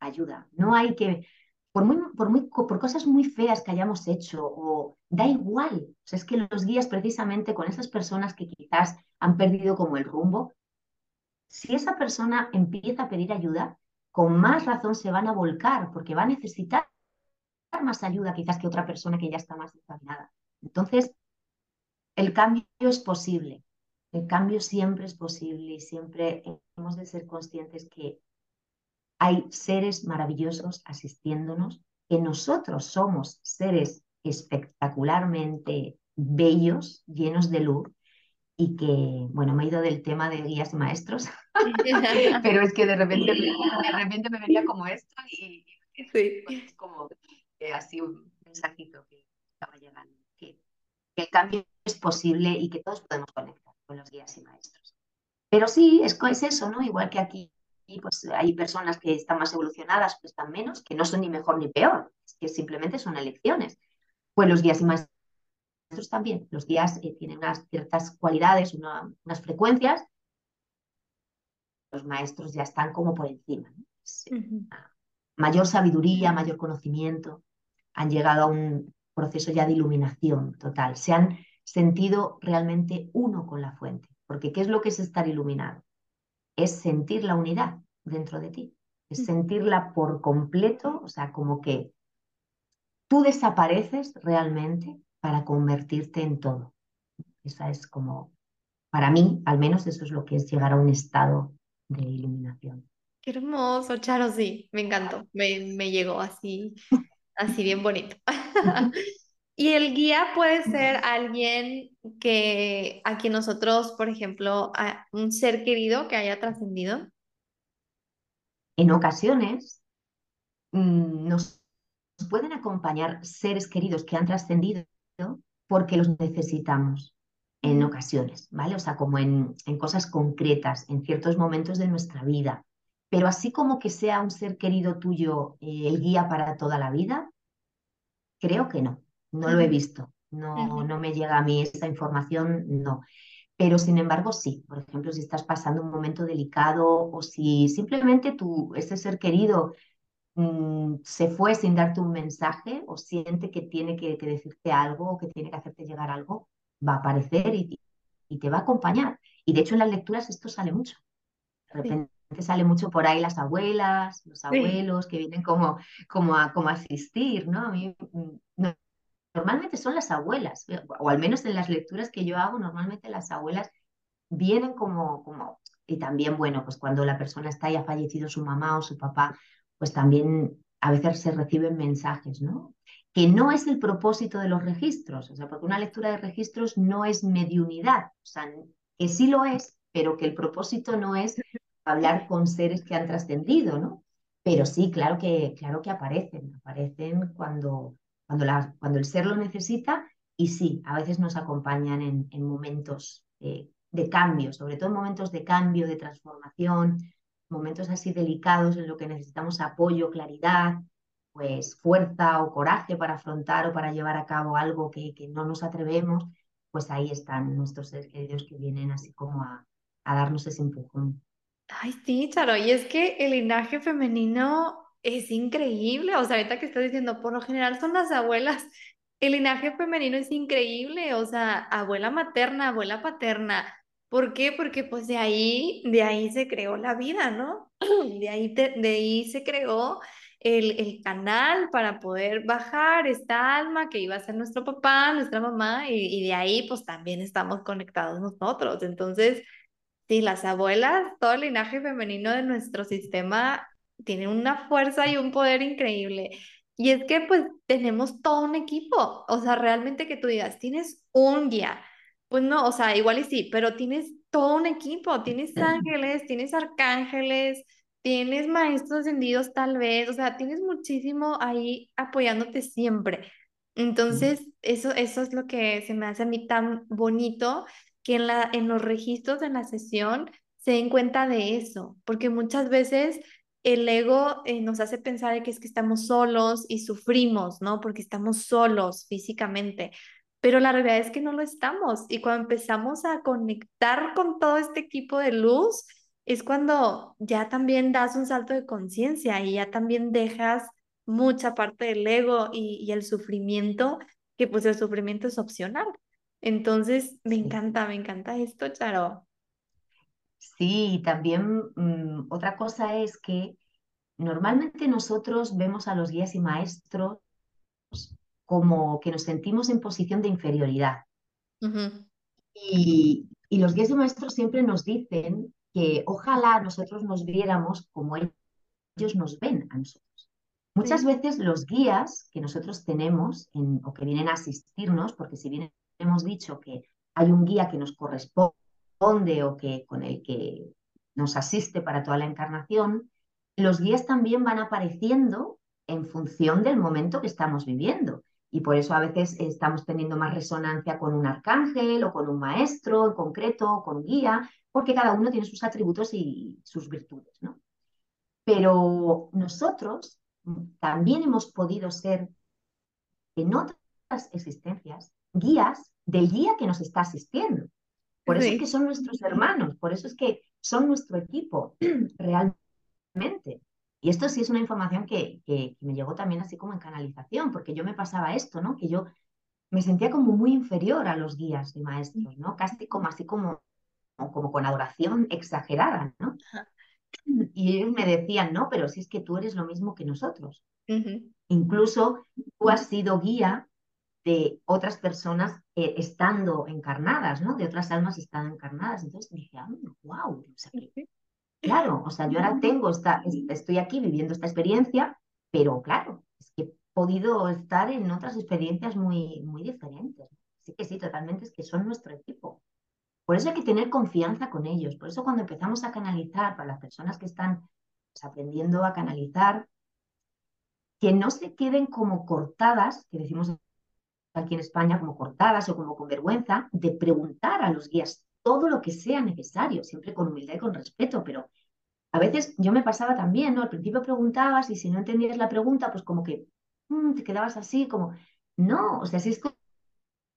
ayuda. No hay que, por, muy, por, muy, por cosas muy feas que hayamos hecho, o da igual. Es que los guías precisamente con esas personas que quizás han perdido como el rumbo, si esa persona empieza a pedir ayuda, con más razón se van a volcar porque va a necesitar más ayuda quizás que otra persona que ya está más encaminada. Entonces, el cambio es posible. El cambio siempre es posible y siempre hemos de ser conscientes que hay seres maravillosos asistiéndonos, que nosotros somos seres espectacularmente bellos, llenos de luz, y que, bueno, me he ido del tema de guías y maestros, pero es que de repente, de repente me venía como esto y, sí. es como así un mensajito que estaba llegando, que, el cambio es posible y que todos podemos conectar con los guías y maestros. Pero sí, es, es eso, ¿no? Igual que aquí pues hay personas que están más evolucionadas, pues están menos, que no son ni mejor ni peor, que simplemente son elecciones. Pues los guías y maestros también, los guías eh, tienen unas ciertas cualidades, unas frecuencias, los maestros ya están como por encima. Mayor sabiduría, mayor conocimiento, han llegado a un proceso ya de iluminación total, se han sentido realmente uno con la fuente, porque ¿qué es lo que es estar iluminado? es sentir la unidad dentro de ti, es sentirla por completo, o sea, como que tú desapareces realmente para convertirte en todo. Esa es como, para mí, al menos eso es lo que es llegar a un estado de iluminación. Qué hermoso, Charo, sí, me encantó, me, me llegó así, así bien bonito. Y el guía puede ser alguien que a quien nosotros, por ejemplo, a un ser querido que haya trascendido. En ocasiones mm, nos pueden acompañar seres queridos que han trascendido porque los necesitamos en ocasiones, ¿vale? O sea, como en, en cosas concretas, en ciertos momentos de nuestra vida. Pero así como que sea un ser querido tuyo eh, el guía para toda la vida, creo que no no lo he visto, no, no me llega a mí esta información, no. Pero sin embargo, sí, por ejemplo, si estás pasando un momento delicado o si simplemente tú, ese ser querido mm, se fue sin darte un mensaje o siente que tiene que, decirte algo o que tiene que hacerte llegar algo, va a aparecer y, y, te va a acompañar. Y de hecho en las lecturas esto sale mucho. De repente sale mucho por ahí las abuelas, los abuelos que vienen como, como, a, como asistir, ¿no? A mí mm, no, normalmente son las abuelas, o al menos en las lecturas que yo hago, normalmente las abuelas vienen como, como, y también, bueno, pues cuando la persona está y ha fallecido su mamá o su papá, pues también a veces se reciben mensajes, ¿no? Que no es el propósito de los registros, o sea, porque una lectura de registros no es mediunidad, o sea, que sí lo es, pero que el propósito no es hablar con seres que han trascendido, ¿no? Pero sí, claro que, claro que aparecen, aparecen cuando, cuando, la, cuando el ser lo necesita y sí, a veces nos acompañan en, en momentos de cambio, sobre todo en momentos de cambio, de transformación, momentos así delicados en los que necesitamos apoyo, claridad, pues fuerza o coraje para afrontar o para llevar a cabo algo que, que no nos atrevemos, pues ahí están nuestros seres queridos que vienen así como a, a darnos ese empujón. Ay, sí, Charo, y es que el linaje femenino es increíble, o sea, ahorita que estás diciendo, por lo general son las abuelas, el linaje femenino es increíble, o sea, abuela materna, abuela paterna. ¿Por qué? Porque pues de ahí, de ahí se creó la vida, ¿no? De ahí, de ahí se creó el, el, canal para poder bajar esta alma que iba a ser nuestro papá, nuestra mamá, y, y de ahí pues también estamos conectados nosotros. Entonces, sí, las abuelas, todo el linaje femenino de nuestro sistema tienen una fuerza y un poder increíble. Y es que pues tenemos todo un equipo, o sea, realmente que tú digas, tienes un guía, pues no, o sea, igual y sí, pero tienes todo un equipo, tienes ángeles, tienes arcángeles, tienes maestros ascendidos tal vez, o sea, tienes muchísimo ahí apoyándote siempre. Entonces, eso, eso es lo que se me hace a mí tan bonito, que en, la, en los registros de la sesión se den cuenta de eso, porque muchas veces el ego eh, nos hace pensar que es que estamos solos y sufrimos, ¿no? Porque estamos solos físicamente, pero la realidad es que no lo estamos. Y cuando empezamos a conectar con todo este equipo de luz, es cuando ya también das un salto de conciencia y ya también dejas mucha parte del ego y, el sufrimiento, que pues el sufrimiento es opcional. Entonces, me encanta, me encanta esto, Charo. Sí, también mm, otra cosa es que normalmente nosotros vemos a los guías y maestros como que nos sentimos en posición de inferioridad. y, y, los guías y maestros siempre nos dicen que ojalá nosotros nos viéramos como ellos nos ven a nosotros. Muchas veces los guías que nosotros tenemos en, o que vienen a asistirnos, porque si bien hemos dicho que hay un guía que nos corresponde, o que, con el que nos asiste para toda la encarnación, los guías también van apareciendo en función del momento que estamos viviendo. Y por eso a veces estamos teniendo más resonancia con un arcángel o con un maestro en concreto, con un guía, porque cada uno tiene sus atributos y sus virtudes, ¿no? Pero nosotros también hemos podido ser en otras existencias guías del guía que nos está asistiendo. Por eso es que son nuestros hermanos, por eso es que son nuestro equipo realmente. Y esto sí es una información que, que, me llegó también así como en canalización, porque yo me pasaba esto, ¿no? Que yo me sentía como muy inferior a los guías y maestros, ¿no? Casi como así como, como con adoración exagerada, ¿no? Y ellos me decían, no, pero si es que tú eres lo mismo que nosotros. Incluso tú has sido guía de otras personas eh, estando encarnadas, ¿no? De otras almas estando encarnadas. Entonces dije, ah, wow, claro, o sea, yo ahora tengo esta, estoy aquí viviendo esta experiencia, pero claro, es que he podido estar en otras experiencias muy, muy diferentes. Así que sí, totalmente, es que son nuestro equipo. Por eso hay que tener confianza con ellos. Por eso cuando empezamos a canalizar, para las personas que están pues, aprendiendo a canalizar, que no se queden como cortadas, que decimos aquí en España como cortadas o como con vergüenza, de preguntar a los guías todo lo que sea necesario, siempre con humildad y con respeto, pero a veces yo me pasaba también, ¿no? Al principio preguntabas y si no entendías la pregunta, pues como que mm, te quedabas así, como, no, o sea, si esto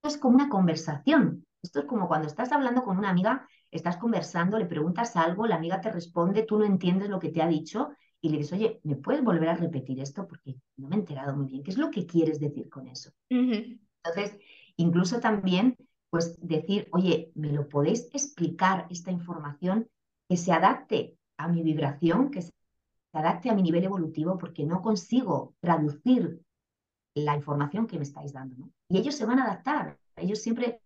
es como una conversación, esto es como cuando estás hablando con una amiga, estás conversando, le preguntas algo, la amiga te responde, tú no entiendes lo que te ha dicho y le dices, oye, ¿me puedes volver a repetir esto? Porque no me he enterado muy bien. ¿Qué es lo que quieres decir con eso? Entonces, incluso también, pues decir, oye, ¿me lo podéis explicar esta información que se adapte a mi vibración, que se adapte a mi nivel evolutivo, porque no consigo traducir la información que me estáis dando. Y ellos se van a adaptar. Ellos siempre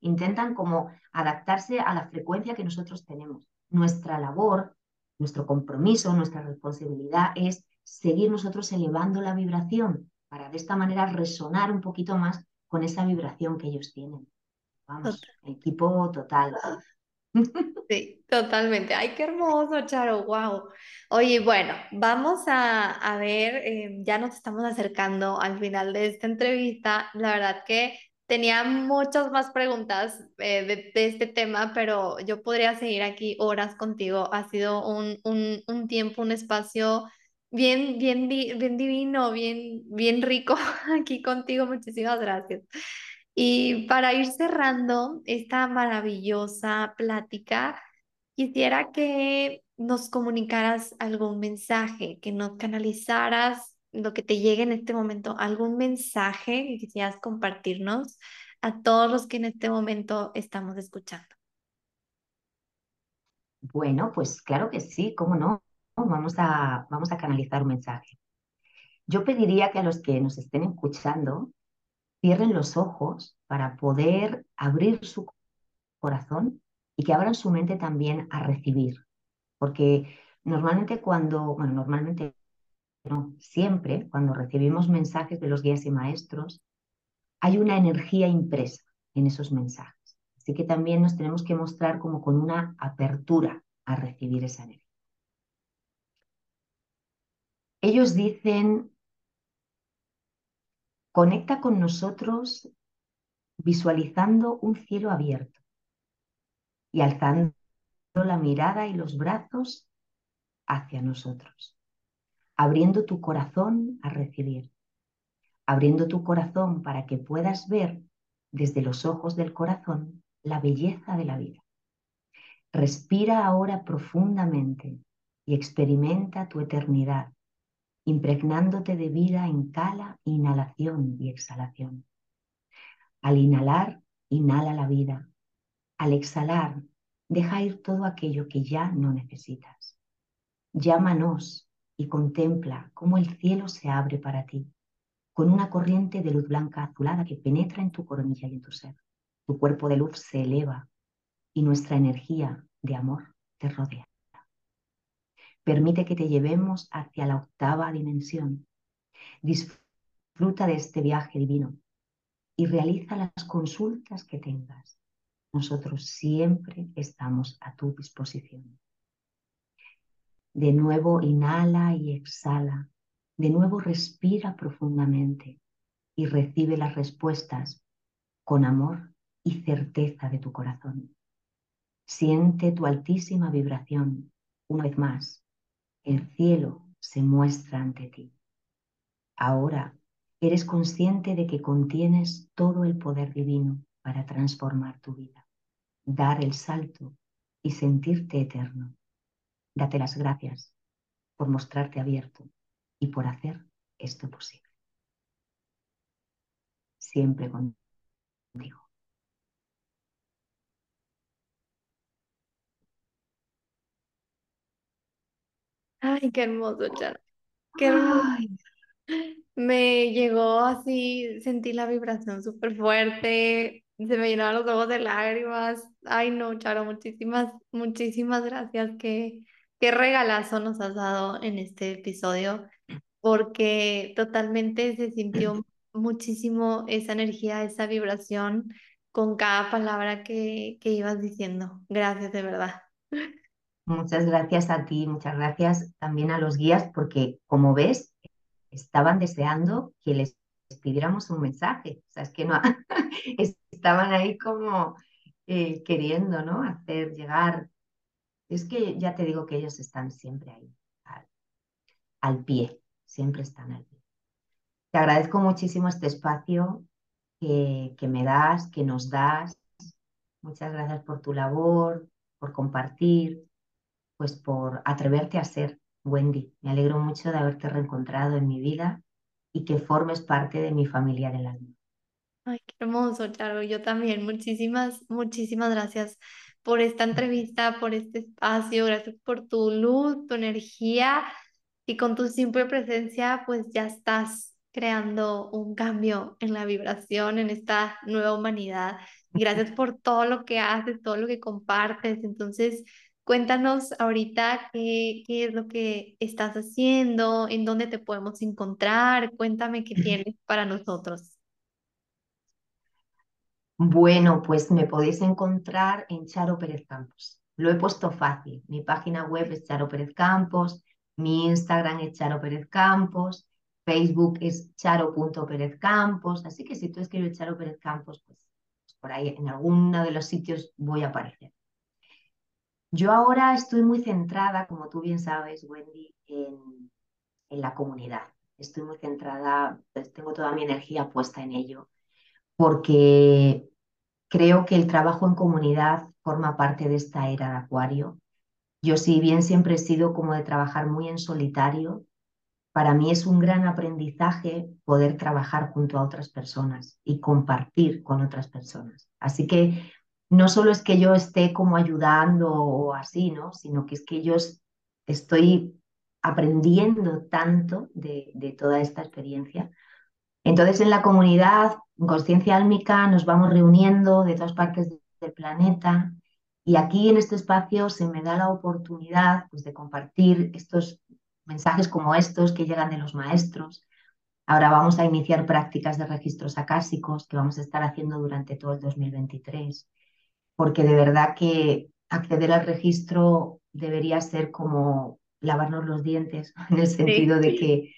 intentan como adaptarse a la frecuencia que nosotros tenemos. Nuestra labor, nuestro compromiso, nuestra responsabilidad es seguir nosotros elevando la vibración para de esta manera resonar un poquito más con esa vibración que ellos tienen. Vamos, equipo total. Sí, totalmente. Ay, qué hermoso, Charo, wow. Oye, bueno, vamos a, ver, eh, ya nos estamos acercando al final de esta entrevista. La verdad que Tenía muchas más preguntas eh, de, este tema, pero yo podría seguir aquí horas contigo. Ha sido un, un, un tiempo, un espacio bien, bien, bien divino, bien, bien rico aquí contigo. Muchísimas gracias. Y para ir cerrando esta maravillosa plática, quisiera que nos comunicaras algún mensaje, que nos canalizaras lo que te llegue en este momento, algún mensaje que quisieras compartirnos a todos los que en este momento estamos escuchando. Bueno, pues claro que sí, cómo no. Vamos a, vamos a canalizar un mensaje. Yo pediría que a los que nos estén escuchando cierren los ojos para poder abrir su corazón y que abran su mente también a recibir. Porque normalmente cuando, bueno, normalmente siempre cuando recibimos mensajes de los guías y maestros, hay una energía impresa en esos mensajes. Así que también nos tenemos que mostrar como con una apertura a recibir esa energía. Ellos dicen, conecta con nosotros visualizando un cielo abierto y alzando la mirada y los brazos hacia nosotros abriendo tu corazón a recibir, abriendo tu corazón para que puedas ver desde los ojos del corazón la belleza de la vida. Respira ahora profundamente y experimenta tu eternidad, impregnándote de vida en cada inhalación y exhalación. Al inhalar, inhala la vida. Al exhalar, deja ir todo aquello que ya no necesitas. Llámanos y contempla cómo el cielo se abre para ti, con una corriente de luz blanca azulada que penetra en tu coronilla y en tu ser. Tu cuerpo de luz se eleva y nuestra energía de amor te rodea. Permite que te llevemos hacia la octava dimensión. Disfruta de este viaje divino y realiza las consultas que tengas. Nosotros siempre estamos a tu disposición. De nuevo inhala y exhala. De nuevo respira profundamente. y recibe las respuestas con amor y certeza de tu corazón. Siente tu altísima vibración. Una vez más, el cielo se muestra ante ti. Ahora eres consciente de que contienes todo el poder divino para transformar tu vida, dar el salto y sentirte eterno. Date las gracias por mostrarte abierto y por hacer esto posible. Siempre contigo. Ay, qué hermoso, Charo. Qué hermoso. Me llegó así, sentí la vibración súper fuerte, se me llenaron los ojos de lágrimas. Ay, no, Charo, muchísimas, muchísimas gracias. Qué, qué regalazo nos has dado en este episodio, porque totalmente se sintió muchísimo esa energía, esa vibración con cada palabra que, que ibas diciendo. Gracias, de verdad. Muchas gracias a ti, muchas gracias también a los guías, porque como ves, estaban deseando que les pidiéramos un mensaje. O sea, es que no, estaban ahí como eh, queriendo, ¿no? Hacer llegar. Es que ya te digo que ellos están siempre ahí, al, pie, siempre están al pie. Te agradezco muchísimo este espacio que me das, que nos das. Muchas gracias por tu labor, por compartir, pues por atreverte a ser Wendy. Me alegro mucho de haberte reencontrado en mi vida y que formes parte de mi familia del alma. Ay, qué hermoso, Charo. Yo también. Muchísimas, muchísimas gracias por esta entrevista, por este espacio. Gracias por tu luz, tu energía y con tu simple presencia, pues ya estás creando un cambio en la vibración, en esta nueva humanidad. Gracias por todo lo que haces, todo lo que compartes. Entonces, Cuéntanos ahorita qué, qué es lo que estás haciendo, en dónde te podemos encontrar. Cuéntame qué tienes para nosotros. Bueno, pues me podéis encontrar en Charo Pérez Campos. Lo he puesto fácil. Mi página web es Charo Pérez Campos, mi Instagram es Charo Pérez Campos, Facebook es charo.pérez Campos. Así que si tú escribes Charo Pérez Campos, pues, pues por ahí en alguno de los sitios voy a aparecer. Yo ahora estoy muy centrada, como tú bien sabes, Wendy, en, la comunidad. Estoy muy centrada, pues, tengo toda mi energía puesta en ello, porque creo que el trabajo en comunidad forma parte de esta era de Acuario. Yo, si bien siempre he sido como de trabajar muy en solitario, para mí es un gran aprendizaje poder trabajar junto a otras personas y compartir con otras personas. Así que no solo es que yo esté como ayudando o así, ¿no? Sino que es que yo estoy aprendiendo tanto de, toda esta experiencia. Entonces, en la comunidad, en Conciencia Álmica, nos vamos reuniendo de todas partes del planeta y aquí en este espacio se me da la oportunidad pues, de compartir estos mensajes como estos que llegan de los maestros. Ahora vamos a iniciar prácticas de registros acásicos que vamos a estar haciendo durante todo el 2023 porque de verdad que acceder al registro debería ser como lavarnos los dientes, en el sentido de que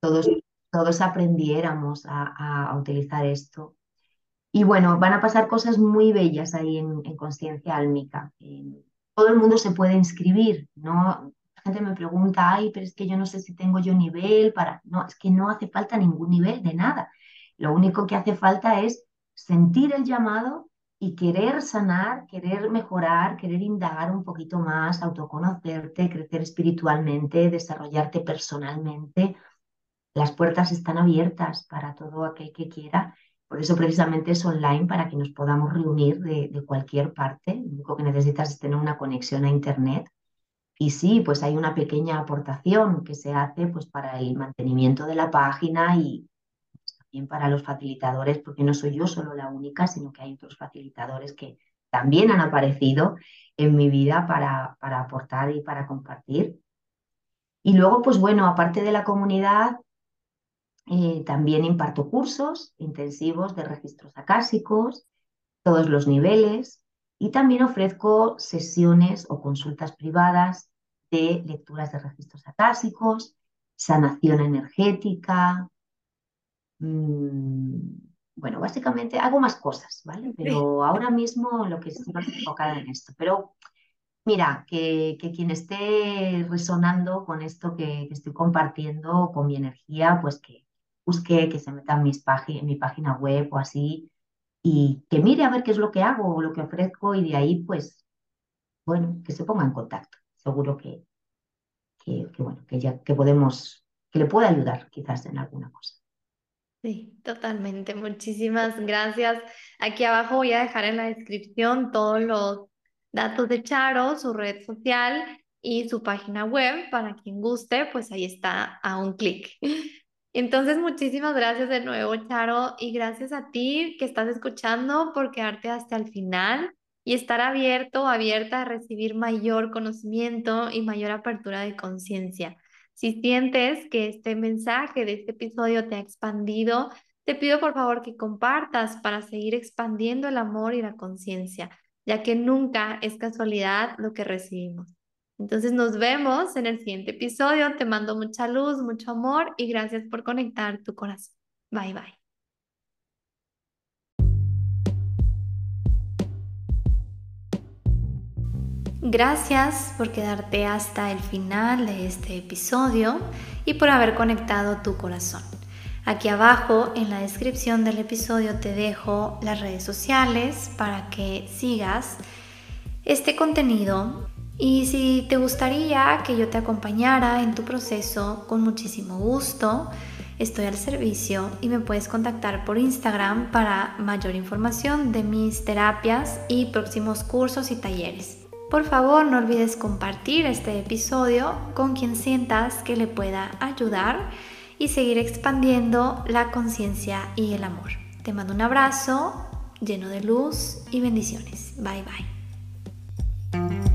todos, todos aprendiéramos a, utilizar esto. Y bueno, van a pasar cosas muy bellas ahí en, conciencia álmica. todo el mundo se puede inscribir, ¿no? La gente me pregunta, ay, pero es que yo no sé si tengo yo nivel para... No, es que no hace falta ningún nivel de nada. Lo único que hace falta es sentir el llamado y querer sanar, querer mejorar, querer indagar un poquito más, autoconocerte, crecer espiritualmente, desarrollarte personalmente, las puertas están abiertas para todo aquel que quiera. Por eso precisamente es online para que nos podamos reunir de, cualquier parte. Lo único que necesitas es tener una conexión a Internet. Y sí, pues hay una pequeña aportación que se hace pues, para el mantenimiento de la página y, para los facilitadores, porque no soy yo solo la única, sino que hay otros facilitadores que también han aparecido en mi vida para, para aportar y para compartir. Y luego, pues bueno, aparte de la comunidad, eh, también imparto cursos intensivos de registros acásicos, todos los niveles, y también ofrezco sesiones o consultas privadas de lecturas de registros acásicos, sanación energética, mm, bueno, básicamente hago más cosas, ¿vale? Pero ahora mismo lo que estoy más enfocada en esto. Pero mira, que, que quien esté resonando con esto que, que estoy compartiendo, con mi energía, pues que busque, que se meta en mis en mi página web o así y que mire a ver qué es lo que hago o lo que ofrezco y de ahí, pues, bueno, que se ponga en contacto. Seguro que, que, que, bueno, que ya que podemos, que le pueda ayudar quizás en alguna cosa. Sí, totalmente. Muchísimas gracias. Aquí abajo voy a dejar en la descripción todos los datos de Charo, su red social y su página web para quien guste, pues ahí está a un clic. Entonces, muchísimas gracias de nuevo, Charo, y gracias a ti que estás escuchando por quedarte hasta el final y estar abierto abierta a recibir mayor conocimiento y mayor apertura de conciencia. Si sientes que este mensaje de este episodio te ha expandido, te pido por favor que compartas para seguir expandiendo el amor y la conciencia, ya que nunca es casualidad lo que recibimos. Entonces nos vemos en el siguiente episodio. Te mando mucha luz, mucho amor y gracias por conectar tu corazón. Bye bye. Gracias por quedarte hasta el final de este episodio y por haber conectado tu corazón. Aquí abajo en la descripción del episodio te dejo las redes sociales para que sigas este contenido y si te gustaría que yo te acompañara en tu proceso, con muchísimo gusto, estoy al servicio y me puedes contactar por Instagram para mayor información de mis terapias y próximos cursos y talleres. Por favor, no olvides compartir este episodio con quien sientas que le pueda ayudar y seguir expandiendo la conciencia y el amor. Te mando un abrazo lleno de luz y bendiciones. Bye bye.